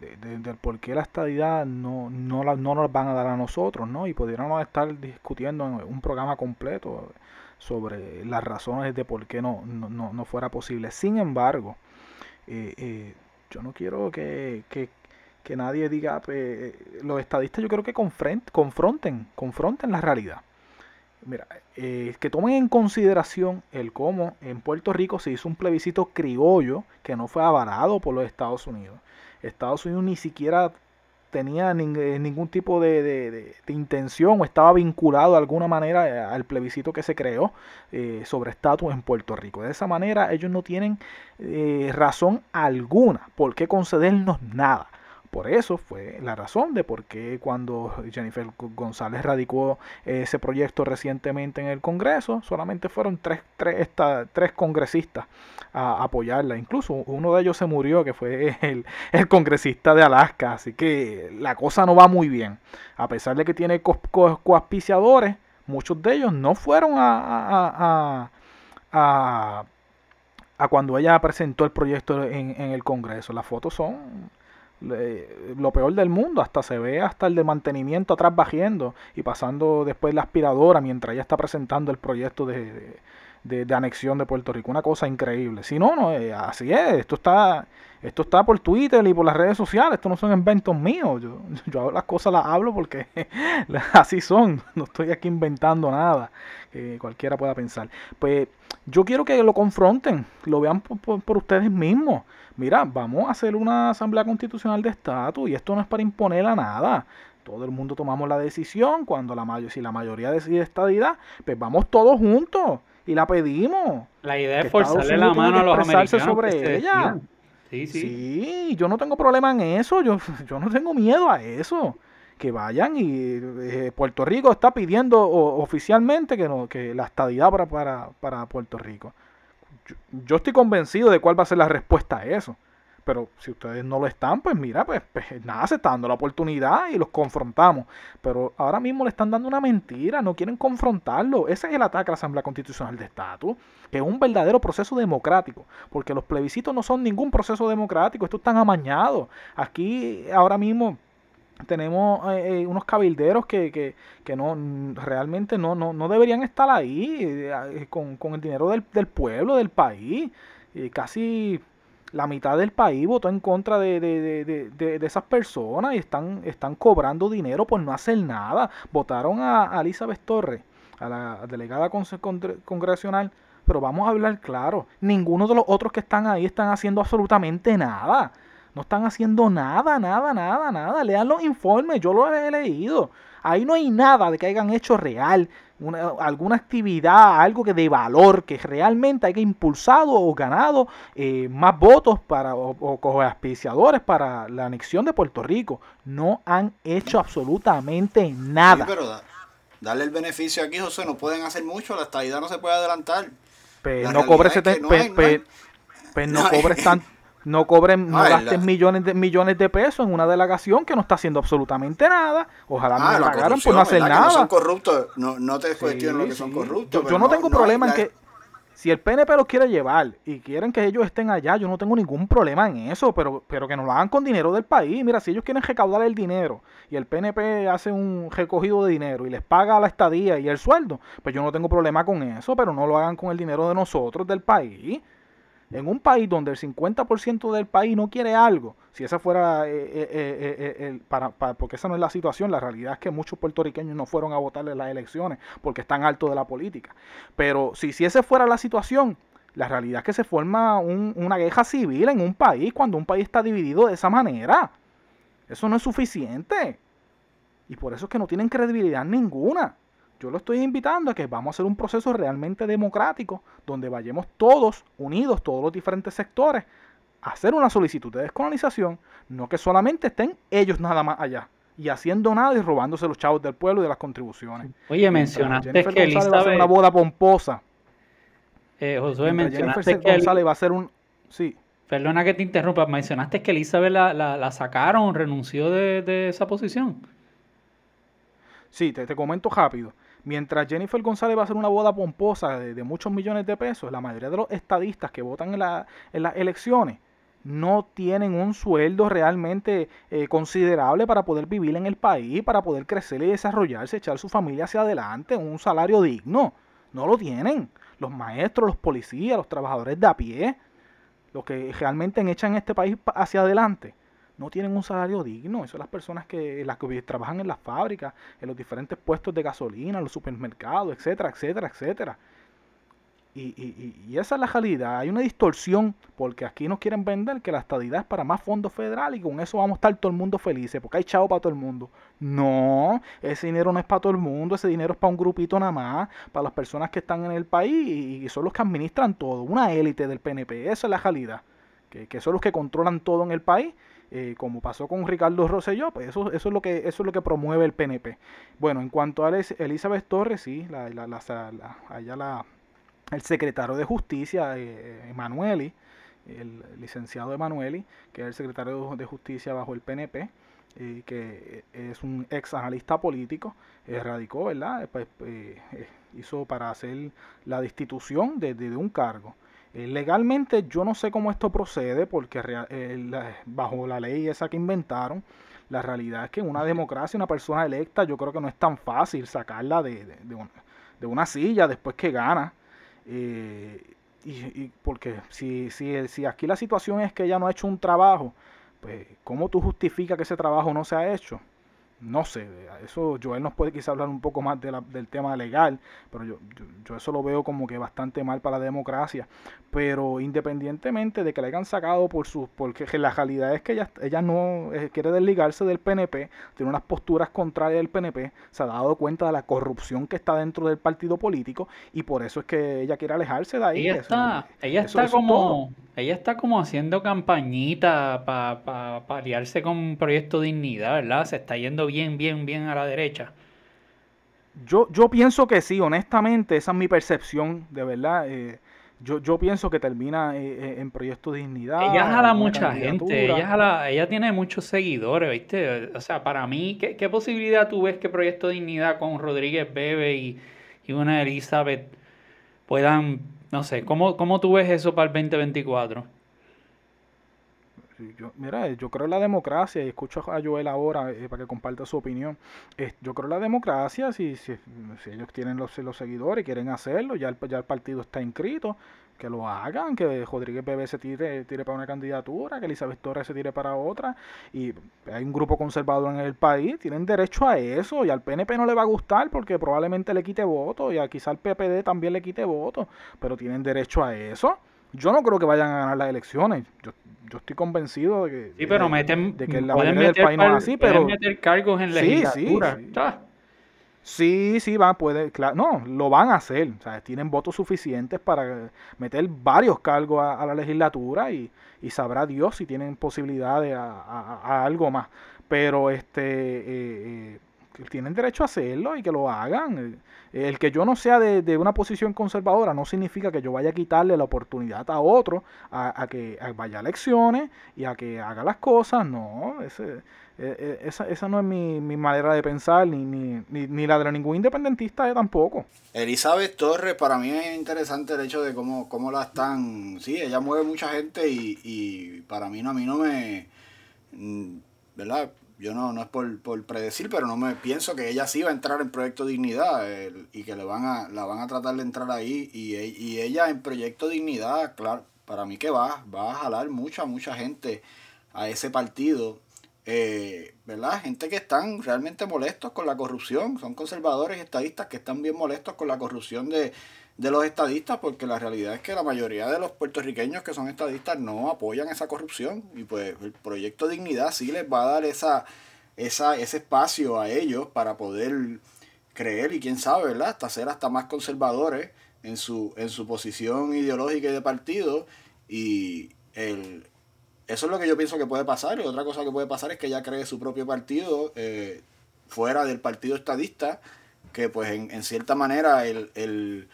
por qué la estadidad no, no, la, no nos van a dar a nosotros, ¿no? Y pudiéramos estar discutiendo en un programa completo sobre las razones de por qué no, no, no fuera posible. Sin embargo, eh, eh, yo no quiero que, que, que nadie diga, pues, los estadistas yo creo que confronten, confronten la realidad. Mira, eh, que tomen en consideración el cómo en Puerto Rico se hizo un plebiscito criollo que no fue avalado por los Estados Unidos. Estados Unidos ni siquiera tenía eh, ningún tipo de, intención o estaba vinculado de alguna manera eh, al plebiscito que se creó sobre estatus en Puerto Rico. De esa manera ellos no tienen razón alguna por qué concedernos nada. Por eso fue la razón de por qué cuando Jennifer González radicó ese proyecto recientemente en el Congreso, solamente fueron tres, tres, tres congresistas a apoyarla. Incluso uno de ellos se murió, que fue el, congresista de Alaska. Así que la cosa no va muy bien. A pesar de que tiene coaspiciadores, muchos de ellos no fueron a, a, a cuando ella presentó el proyecto en, en, el Congreso. Las fotos son lo peor del mundo, hasta se ve hasta el de mantenimiento atrás bajando y pasando después la aspiradora mientras ella está presentando el proyecto de, de, anexión de Puerto Rico, una cosa increíble. Si no, no, eh, así es, esto está, esto está por Twitter y por las redes sociales, esto no son inventos míos, yo, yo las cosas las hablo porque así son, no estoy aquí inventando nada que cualquiera pueda pensar. Pues yo quiero que lo confronten, lo vean por ustedes mismos mira, vamos a hacer una asamblea constitucional de estatus y esto no es para imponer a nada. Todo el mundo tomamos la decisión, cuando la mayoría, si la mayoría decide estadidad, pues vamos todos juntos y la pedimos. La idea es forzarle la mano a los americanos sobre ella. Sí, sí. Sí, yo no tengo problema en eso, yo, yo no tengo miedo a eso. Que vayan y eh, Puerto Rico está pidiendo oficialmente que, no, que la estadidad para, para, para Puerto Rico yo, estoy convencido de cuál va a ser la respuesta a eso. Pero si ustedes no lo están, pues mira, pues, pues, nada, se está dando la oportunidad y los confrontamos. Pero ahora mismo le están dando una mentira, no quieren confrontarlo. Ese es el ataque a la Asamblea Constitucional de Estatus, que es un verdadero proceso democrático. Porque los plebiscitos no son ningún proceso democrático, esto están amañado. Aquí ahora mismo tenemos eh, eh, unos cabilderos que, que, que, no realmente no, no, no deberían estar ahí eh, con, con, el dinero del, del pueblo, del país. casi la mitad del país votó en contra de, de, de, de, esas personas y están, están cobrando dinero por no hacer nada. Votaron a, Elizabeth Torres, a la delegada congresional. Pero vamos a hablar claro, ninguno de los otros que están ahí están haciendo absolutamente nada No están haciendo nada, nada, nada, nada. Lean los informes, yo los he leído. Ahí no hay nada de que hayan hecho real, alguna actividad, algo que de valor, que realmente haya impulsado o ganado eh, más votos para, o, o auspiciadores para la anexión de Puerto Rico. No han hecho absolutamente nada. pero darle el beneficio aquí, José, no pueden hacer mucho, la estadidad no se puede adelantar. Pero no cobre, no cobres tanto no cobren, no gasten millones de millones de pesos en una delegación que no está haciendo absolutamente nada. Ojalá ah, me pagaran por no hacer nada. no son corruptos, no, no te cuestiones lo que son corruptos. Yo, no, tengo problema en que si el PNP los quiere llevar y quieren que ellos estén allá, yo no tengo ningún problema en eso, pero, pero que no lo hagan con dinero del país. Mira, si ellos quieren recaudar el dinero y el PNP hace un recogido de dinero y les paga la estadía y el sueldo, pues yo no tengo problema con eso, pero no lo hagan con el dinero de nosotros, del país. En un país donde el 50% del país no quiere algo, si esa fuera, eh, eh, eh, para, porque esa no es la situación, la realidad es que muchos puertorriqueños no fueron a votar en las elecciones porque están altos de la política. Pero si, si esa fuera la situación, la realidad es que se forma una guerra civil en un país cuando un país está dividido de esa manera. Eso no es suficiente. Y por eso es que no tienen credibilidad ninguna. Yo lo estoy invitando a que vamos a hacer un proceso realmente democrático, donde vayamos todos unidos, todos los diferentes sectores, a hacer una solicitud de descolonización, no que solamente estén ellos nada más allá y haciendo nada y robándose los chavos del pueblo y de las contribuciones. Oye, mencionaste que Elizabeth... va a hacer una boda pomposa. Eh, Josué, mencionaste que González va a hacer un... Sí. Perdona que te interrumpa, mencionaste que Elizabeth la, la, sacaron, renunció de, de, esa posición. Sí, te, te comento rápido. Mientras Jennifer González va a hacer una boda pomposa de, muchos millones de pesos, la mayoría de los estadistas que votan en, las elecciones no tienen un sueldo realmente eh, considerable para poder vivir en el país, para poder crecer y desarrollarse, echar su familia hacia adelante, un salario digno. No lo tienen. Los maestros, los policías, los trabajadores de a pie, los que realmente echan este país hacia adelante no tienen un salario digno. Eso son las personas que, las que trabajan en las fábricas, en los diferentes puestos de gasolina, en los supermercados, etcétera, etcétera, etcétera. Y, y, y, esa es la realidad. Hay una distorsión porque aquí nos quieren vender que la estadidad es para más fondos federales y con eso vamos a estar todo el mundo felices porque hay chavo para todo el mundo. No, ese dinero no es para todo el mundo, ese dinero es para un grupito nada más, para las personas que están en el país y son los que administran todo, una élite del PNP. Esa es la realidad. Que, que son los que controlan todo en el país eh, como pasó con Ricardo Rosselló, pues eso, eso, es lo que, eso es lo que promueve el PNP. Bueno, en cuanto a Elizabeth Torres, sí, la, la, la, allá la, el secretario de Justicia, eh, Emanueli, el licenciado Emanueli, que es el secretario de Justicia bajo el PNP, eh, que es un ex analista político, radicó, ¿verdad? Pues, hizo para hacer la destitución de, de un cargo. Eh, legalmente yo no sé cómo esto procede porque eh, bajo la ley esa que inventaron, la realidad es que en una democracia una persona electa yo creo que no es tan fácil sacarla de, de, una, silla después que gana. Eh, y, porque si, si, si aquí la situación es que ella no ha hecho un trabajo, pues ¿cómo tú justificas que ese trabajo no se ha hecho? No sé, eso Joel nos puede quizá hablar un poco más de la, del tema legal, pero yo, yo, eso lo veo como que bastante mal para la democracia. Pero independientemente de que la hayan sacado por su, porque la realidad es que ella, ella no eh, quiere desligarse del PNP, tiene unas posturas contrarias del PNP, se ha dado cuenta de la corrupción que está dentro del partido político y por eso es que ella quiere alejarse de ahí. Ella está, ella está como, ella está como haciendo campañita para pa, aliarse con Proyecto Dignidad, ¿verdad? Se está yendo bien, bien, bien a la derecha. Yo, yo pienso que sí, honestamente, esa es mi percepción, de verdad. Eh, yo, yo pienso que termina eh, eh, en Proyecto Dignidad. Ella jala mucha gente, ella, jala, ella tiene muchos seguidores, ¿viste? O sea, para mí, ¿qué, qué posibilidad tú ves que Proyecto Dignidad con Rodríguez Bebe y, y una Elizabeth puedan, no sé, ¿cómo, cómo tú ves eso para el 2024? Yo, mira, yo creo en la democracia y escucho a Joel ahora eh, para que comparta su opinión. yo creo en la democracia, si, si, ellos tienen los, los seguidores y quieren hacerlo, ya el, ya el partido está inscrito, que lo hagan, que Rodríguez Bebé se tire, tire para una candidatura, que Elizabeth Torres se tire para otra, y hay un grupo conservador en el país, tienen derecho a eso, y al PNP no le va a gustar porque probablemente le quite votos, y a quizá al PPD también le quite votos, pero tienen derecho a eso. Yo no creo que vayan a ganar las elecciones. Yo, yo estoy convencido de que, Sí, pero de, meten, de que la pueden mayoría del país no es así, pueden pero meter cargos en Sí, sí, legislatura. sí. Ah, sí, sí, van, puede, claro, no, lo van a hacer. O sea, tienen votos suficientes para meter varios cargos a, a la legislatura y, y sabrá Dios si tienen posibilidades a, a- a algo más. Pero este eh, eh, tienen derecho a hacerlo y que lo hagan. Eh, El que yo no sea de, de una posición conservadora no significa que yo vaya a quitarle la oportunidad a otro a, a que vaya a elecciones y a que haga las cosas. No, ese, eh, eh, esa, esa no es mi, mi manera de pensar, ni, ni, ni, ni la de ningún independentista tampoco. Elizabeth Torres, para mí es interesante el hecho de cómo, cómo la están. Sí, ella mueve mucha gente y, y para mí no, a mí no me. mm, ¿Verdad? Yo no, no es por, por predecir, pero no me pienso que ella sí va a entrar en Proyecto Dignidad y que le van a, la van a tratar de entrar ahí. Y, e- y ella en Proyecto Dignidad, claro, para mí que va, va a jalar mucha, mucha gente a ese partido. eh, ¿Verdad? Gente que están realmente molestos con la corrupción. Son conservadores y estadistas que están bien molestos con la corrupción de, de los estadistas porque la realidad es que la mayoría de los puertorriqueños que son estadistas no apoyan esa corrupción y pues el proyecto Dignidad sí les va a dar esa, esa, ese espacio a ellos para poder creer y quién sabe, ¿verdad? Hasta ser hasta más conservadores en su, en su posición ideológica y de partido y el, eso es lo que yo pienso que puede pasar. Y otra cosa que puede pasar es que ella cree su propio partido eh, fuera del partido estadista, que pues en, en cierta manera el, el,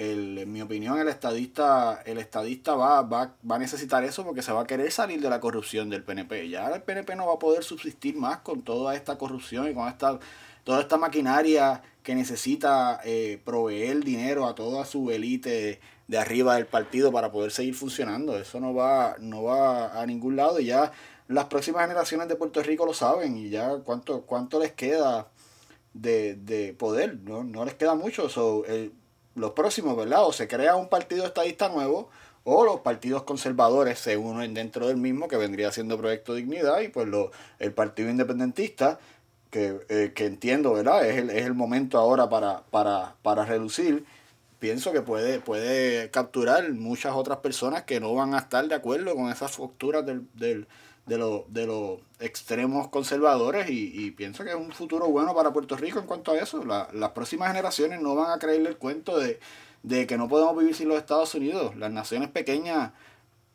el- en mi opinión el estadista el estadista va, va, va a necesitar eso porque se va a querer salir de la corrupción del PNP. Ya el PNP no va a poder subsistir más con toda esta corrupción y con esta toda esta maquinaria que necesita eh, proveer dinero a toda su élite de arriba del partido para poder seguir funcionando. Eso no va, no va a ningún lado y ya las próximas generaciones de Puerto Rico lo saben y ya cuánto, cuánto les queda de, de poder, ¿no? No les queda mucho. So, el- los próximos, ¿verdad? O se crea un partido estadista nuevo o los partidos conservadores se unen dentro del mismo que vendría siendo Proyecto Dignidad y pues lo, el partido independentista que, eh, que entiendo, ¿verdad? Es el, es el momento ahora para, para, para reducir. Pienso que puede, puede capturar muchas otras personas que no van a estar de acuerdo con esas posturas del, del, de, los de los extremos conservadores y, y pienso que es un futuro bueno para Puerto Rico en cuanto a eso. La- las próximas generaciones no van a creerle el cuento de, de que no podemos vivir sin los Estados Unidos. Las naciones pequeñas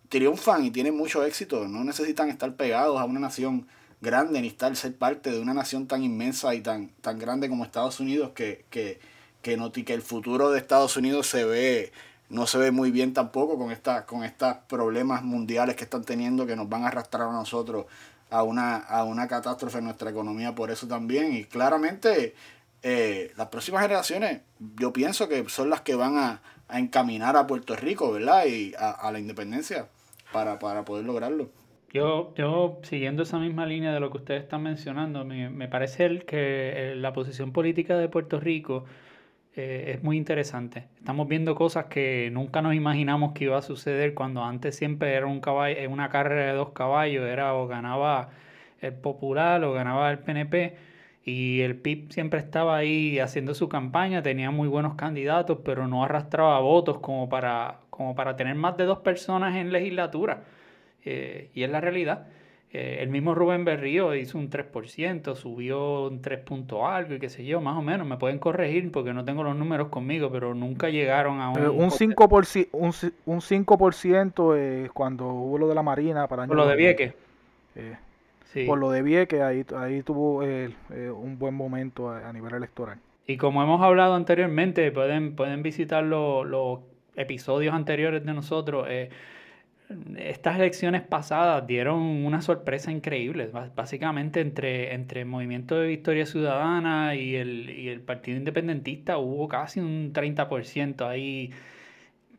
triunfan y tienen mucho éxito. No necesitan estar pegados a una nación grande ni estar ser parte de una nación tan inmensa y tan, tan grande como Estados Unidos que, que, que, no, que el futuro de Estados Unidos se ve no se ve muy bien tampoco con esta, con estos problemas mundiales que están teniendo que nos van a arrastrar a nosotros a una, a una catástrofe en nuestra economía por eso también. Y claramente eh, las próximas generaciones yo pienso que son las que van a, a encaminar a Puerto Rico verdad y a, a la independencia para, para poder lograrlo. Yo, yo, siguiendo esa misma línea de lo que ustedes están mencionando, me, me parece el que eh, la posición política de Puerto Rico eh, es muy interesante. Estamos viendo cosas que nunca nos imaginamos que iba a suceder cuando antes siempre era un caballo, una carrera de dos caballos, era o ganaba el Popular o ganaba el PNP y el PIB siempre estaba ahí haciendo su campaña, tenía muy buenos candidatos, pero no arrastraba votos como para, como para tener más de dos personas en legislatura. Eh, y es la realidad. Eh, el mismo Rubén Berrío hizo un 3%, subió un 3 punto algo y qué sé yo, más o menos. Me pueden corregir porque no tengo los números conmigo, pero nunca llegaron a un... Eh, un 5%, un, ci- un 5% eh, cuando hubo lo de la Marina para Por lo de Vieques. eh, Sí. por lo de Vieques, ahí, ahí tuvo eh, un buen momento a, a nivel electoral. Y como hemos hablado anteriormente, pueden, pueden visitar lo- los episodios anteriores de nosotros. Estas elecciones pasadas dieron una sorpresa increíble. Básicamente entre, entre el Movimiento de Victoria Ciudadana y el, y el Partido Independentista hubo casi un 30% ahí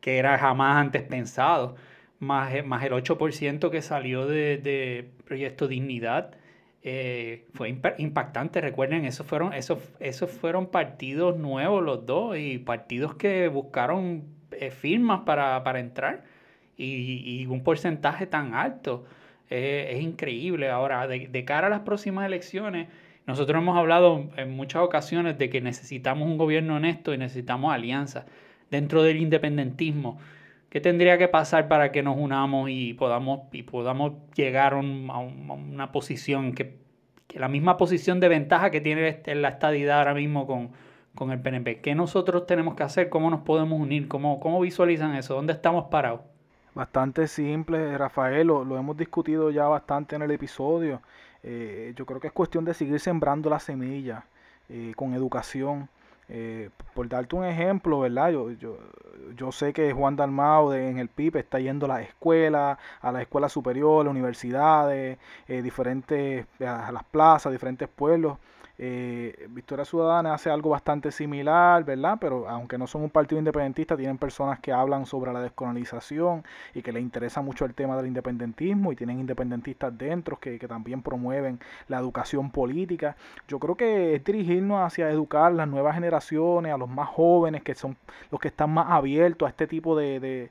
que era jamás antes pensado, más, más el 8% que salió de, de Proyecto Dignidad. eh, fue impa- impactante, recuerden, esos fueron, esos, esos fueron partidos nuevos los dos y partidos que buscaron eh, firmas para, para entrar y, un porcentaje tan alto. eh, es increíble. Ahora, de, cara a las próximas elecciones, nosotros hemos hablado en muchas ocasiones de que necesitamos un gobierno honesto y necesitamos alianzas dentro del independentismo. ¿Qué tendría que pasar para que nos unamos y podamos, y podamos llegar a, una posición que, la misma posición de ventaja que tiene este, la estadidad ahora mismo con, el PNP? ¿Qué nosotros tenemos que hacer? ¿Cómo nos podemos unir? ¿Cómo, cómo visualizan eso? ¿Dónde estamos parados? Bastante simple, Rafael, lo, lo hemos discutido ya bastante en el episodio. Eh, yo creo que es cuestión de seguir sembrando la semilla eh, con educación. Eh, por darte un ejemplo, ¿verdad? Yo, yo, yo sé que Juan Dalmao de, en el PIB está yendo a las escuelas, a las escuelas superiores, universidades, diferentes, a las plazas, diferentes pueblos. Eh, Victoria Ciudadana hace algo bastante similar, ¿verdad? Pero aunque no son un partido independentista, tienen personas que hablan sobre la descolonización y que les interesa mucho el tema del independentismo y tienen independentistas dentro que, también promueven la educación política. Yo creo que es dirigirnos hacia educar las nuevas generaciones, a los más jóvenes, que son los que están más abiertos a este tipo de,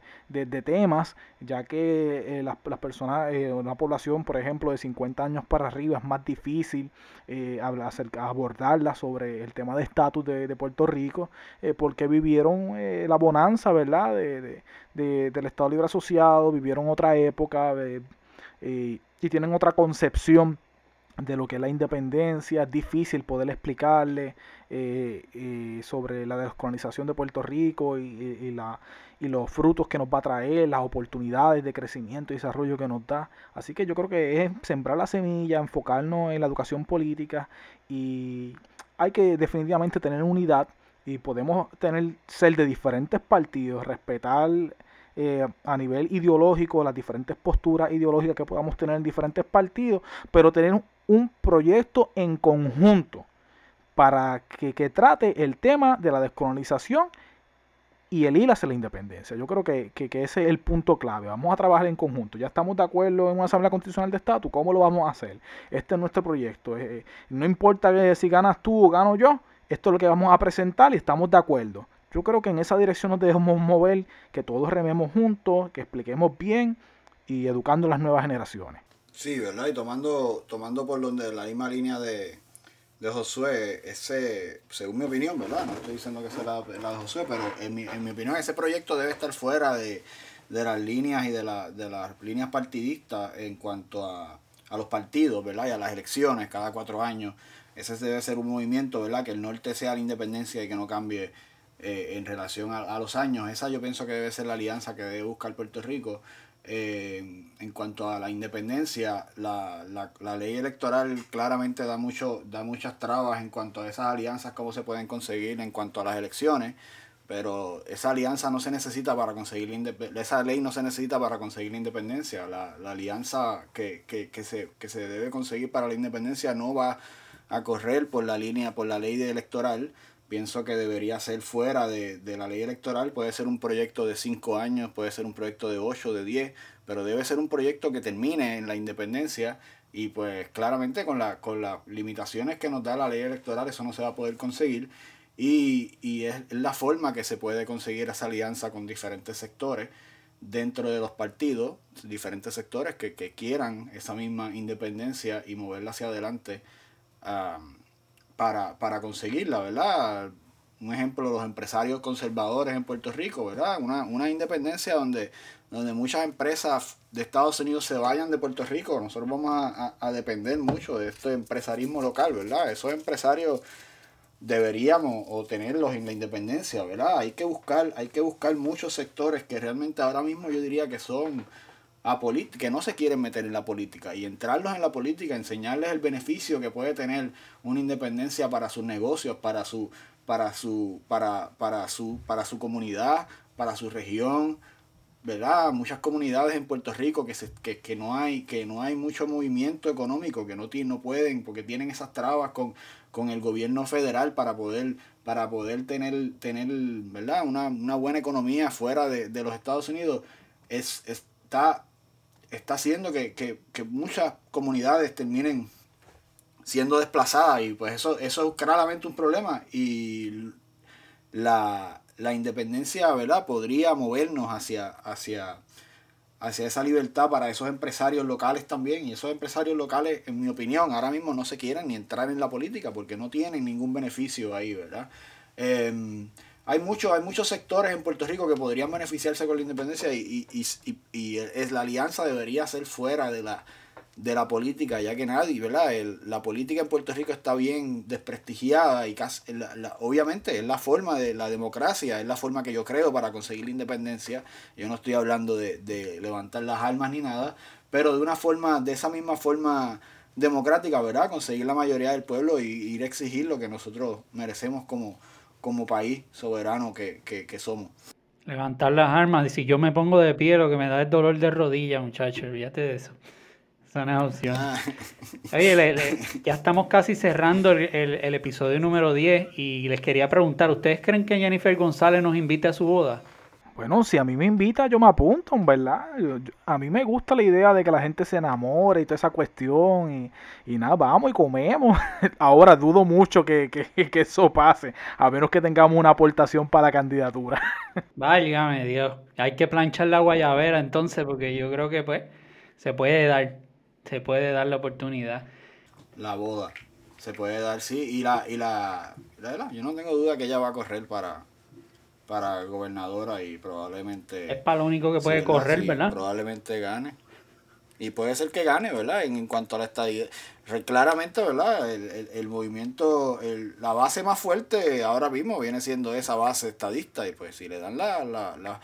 temas, ya que eh, las, personas, eh, una población, por ejemplo, de 50 años para arriba es más difícil eh, hablar abordarla sobre el tema de estatus de, Puerto Rico, eh, porque vivieron eh, la bonanza, ¿verdad?, de, del Estado Libre Asociado, vivieron otra época eh, y tienen otra concepción de lo que es la independencia, es difícil poder explicarle sobre la descolonización de Puerto Rico y, la, y los frutos que nos va a traer, las oportunidades de crecimiento y desarrollo que nos da. Así que yo creo que es sembrar la semilla, enfocarnos en la educación política y hay que definitivamente tener unidad y podemos tener ser de diferentes partidos, respetar eh, a nivel ideológico las diferentes posturas ideológicas que podamos tener en diferentes partidos, pero tener un proyecto en conjunto para que, que trate el tema de la descolonización y el ir hacia la independencia. Yo creo que, ese es el punto clave. Vamos a trabajar en conjunto. Ya estamos de acuerdo en una Asamblea Constitucional de Estatus. ¿Cómo lo vamos a hacer? Este es nuestro proyecto. Eh, no importa si ganas tú o gano yo, esto es lo que vamos a presentar y estamos de acuerdo. Yo creo que en esa dirección nos debemos mover, que todos rememos juntos, que expliquemos bien y educando a las nuevas generaciones. Sí, ¿verdad? Y tomando, tomando por donde la misma línea de, de Josué, ese, según mi opinión, ¿verdad? No estoy diciendo que sea la, de Josué, pero en mi, en mi, opinión ese proyecto debe estar fuera de, las líneas y de, la, de las líneas partidistas en cuanto a, los partidos, ¿verdad? Y a las elecciones cada cuatro años. Ese debe ser un movimiento, ¿verdad? Que el norte sea la independencia y que no cambie eh, en relación a, a, los años. Esa yo pienso que debe ser la alianza que debe buscar Puerto Rico eh, en cuanto a la independencia, la, la, la, ley electoral claramente da, mucho, da muchas trabas en cuanto a esas alianzas, cómo se pueden conseguir en cuanto a las elecciones, pero esa alianza no se necesita para conseguir la esa ley no se necesita para conseguir la independencia. La, la alianza que, que, que, se, que se debe conseguir para la independencia no va a correr por la línea, por la ley electoral, pienso que debería ser fuera de, la ley electoral. Puede ser un proyecto de 5 años, puede ser un proyecto de 8, de 10, pero debe ser un proyecto que termine en la independencia y pues claramente con, la, con las limitaciones que nos da la ley electoral eso no se va a poder conseguir y, y es la forma que se puede conseguir esa alianza con diferentes sectores dentro de los partidos, diferentes sectores que, que quieran esa misma independencia y moverla hacia adelante para, para conseguirla, ¿verdad? Un ejemplo, los empresarios conservadores en Puerto Rico, ¿verdad? Una, una independencia donde, donde muchas empresas de Estados Unidos se vayan de Puerto Rico. Nosotros vamos a, a, depender mucho de este empresarismo local, ¿verdad? Esos empresarios deberíamos o tenerlos en la independencia, ¿verdad? Hay que buscar, hay que buscar muchos sectores que realmente ahora mismo yo diría que son a que no se quieren meter en la política y entrarlos en la política, enseñarles el beneficio que puede tener una independencia para sus negocios, para su, para su, para, para su, para su comunidad, para su región, ¿verdad? Muchas comunidades en Puerto Rico que, se, que, que, no hay, que no hay mucho movimiento económico, que no, no pueden, porque tienen esas trabas con, con el gobierno federal para poder, para poder tener, tener ¿verdad? Una, una buena economía fuera de, de los Estados Unidos. Es, está está haciendo que, muchas comunidades terminen siendo desplazadas y pues eso, eso es claramente un problema y la, independencia, ¿verdad? Podría movernos hacia, hacia, hacia esa libertad para esos empresarios locales también y esos empresarios locales, en mi opinión, ahora mismo no se quieren ni entrar en la política porque no tienen ningún beneficio ahí, ¿verdad? Em, hay, muchos hay muchos sectores en Puerto Rico que podrían beneficiarse con la independencia y, y, y, es, la alianza debería ser fuera de la, de la política, ya que nadie, ¿verdad? la política en Puerto Rico está bien desprestigiada y casi, obviamente es la forma de la democracia, es la forma que yo creo para conseguir la independencia. Yo no estoy hablando de, de levantar las armas ni nada, pero de una forma, de esa misma forma democrática, ¿verdad? Conseguir la mayoría del pueblo y ir a exigir lo que nosotros merecemos como, como país soberano que, somos. Levantar las armas, y si yo me pongo de pie, lo que me da es dolor de rodilla, muchachos, olvídate de eso. Esa no es opción. Ah. Oye, ya estamos casi cerrando el, el, episodio número 10 y les quería preguntar, ¿ustedes creen que Jennifer González nos invite a su boda? Bueno, si a mí me invita, yo me apunto, ¿verdad? a mí me gusta la idea de que la gente se enamore y toda esa cuestión. Y, nada, vamos y comemos. Ahora dudo mucho que, eso pase, a menos que tengamos una aportación para la candidatura. Válgame Dios. Hay que planchar la guayabera entonces, porque yo creo que pues se puede dar, se puede dar la oportunidad. La boda, se puede dar, sí. Y la, y la, la yo no tengo duda que ella va a correr para para gobernadora y probablemente... Es para lo único que puede correr, ¿verdad? Probablemente gane. Y puede ser que gane, ¿verdad? En, cuanto a la estadía. Claramente, ¿verdad? El, el, movimiento, el, la base más fuerte ahora mismo viene siendo esa base estadista. Y pues si le dan la, la, la,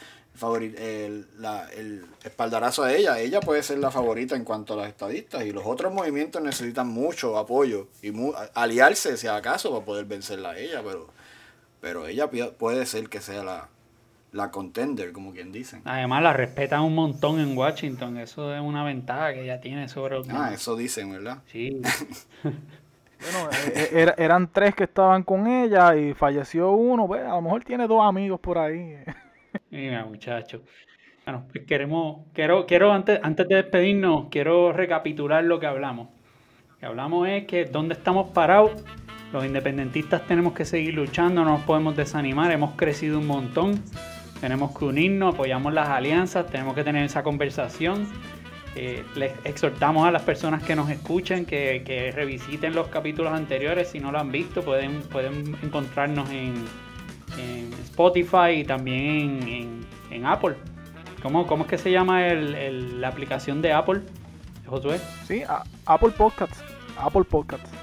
el, la, el espaldarazo a ella, ella puede ser la favorita en cuanto a las estadistas. Y los otros movimientos necesitan mucho apoyo y aliarse, si acaso, para poder vencerla a ella. Pero pero ella puede ser que sea la, la contender, como quien dice. Además, la respetan un montón en Washington. Eso es una ventaja que ella tiene sobre otros. Ah, eso dicen, ¿verdad? Sí. bueno, eh, eh, eran tres que estaban con ella y falleció uno. Pues, a lo mejor tiene dos amigos por ahí. Mira, muchacho. Bueno, pues queremos, quiero, quiero antes, antes de despedirnos, quiero recapitular lo que hablamos. Lo que hablamos es que dónde estamos parados los independentistas tenemos que seguir luchando, no nos podemos desanimar, hemos crecido un montón, tenemos que unirnos, apoyamos las alianzas, tenemos que tener esa conversación. Eh, les exhortamos a las personas que nos escuchen que, revisiten los capítulos anteriores, si no lo han visto pueden, pueden encontrarnos en, Spotify y también en, Apple. ¿Cómo, ¿Cómo, es que se llama la aplicación de Apple, Josué? Sí, Apple Podcasts. Apple Podcasts.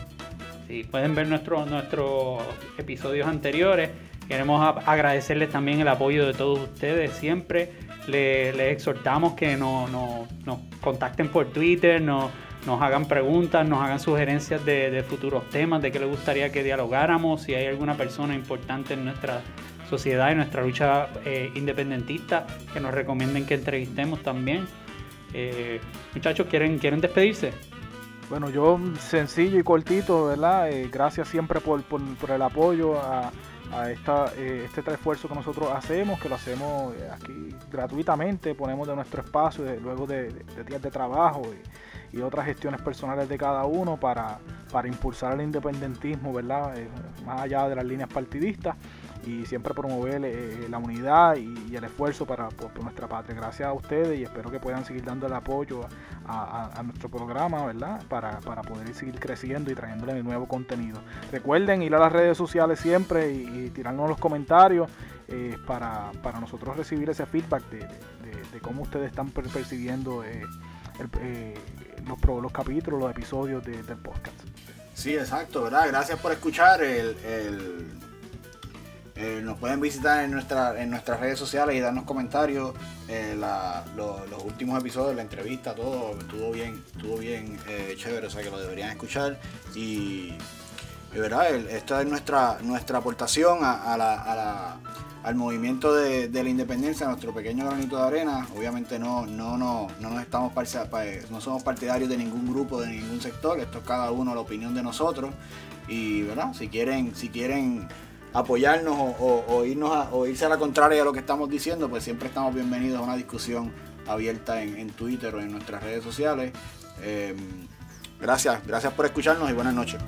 Si pueden ver nuestros episodios anteriores. Queremos agradecerles también el apoyo de todos ustedes siempre. Les, exhortamos que nos, contacten por Twitter, nos, hagan preguntas, nos hagan sugerencias de, futuros temas, de qué les gustaría que dialogáramos, si hay alguna persona importante en nuestra sociedad, en nuestra lucha eh, independentista, que nos recomienden que entrevistemos también. Eh, muchachos, ¿quieren, ¿quieren despedirse? Bueno, yo sencillo y cortito, ¿verdad? Eh, gracias siempre por, el apoyo a, esta, eh, este esfuerzo que nosotros hacemos, que lo hacemos eh, aquí gratuitamente, ponemos de nuestro espacio, luego de, días de trabajo y, otras gestiones personales de cada uno para, para impulsar el independentismo, ¿verdad? más allá de las líneas partidistas y siempre promover eh, la unidad y, el esfuerzo para por, nuestra patria. Gracias a ustedes y espero que puedan seguir dando el apoyo a, nuestro programa, ¿verdad? Para, poder seguir creciendo y trayéndole nuevo contenido. Recuerden ir a las redes sociales siempre y, tirarnos los comentarios eh, para, nosotros recibir ese feedback de, cómo ustedes están percibiendo eh, los, los, capítulos, los episodios del podcast. Sí, exacto, ¿verdad? Gracias por escuchar el eh, nos pueden visitar en, nuestra, en nuestras redes sociales y darnos comentarios. Eh, los últimos episodios, la entrevista, todo estuvo bien, estuvo bien eh, chévere, o sea que lo deberían escuchar. Y, verdad, esta es nuestra, nuestra aportación a, al movimiento de, la independencia, nuestro pequeño granito de arena. Obviamente no, no, no, no nos estamos no somos partidarios de ningún grupo, de ningún sector. Esto es cada uno la opinión de nosotros. Y verdad, si quieren, si quieren apoyarnos o, irnos a, o irse a la contraria de lo que estamos diciendo, pues siempre estamos bienvenidos a una discusión abierta en, Twitter o en nuestras redes sociales. Em, gracias, gracias por escucharnos y buenas noches.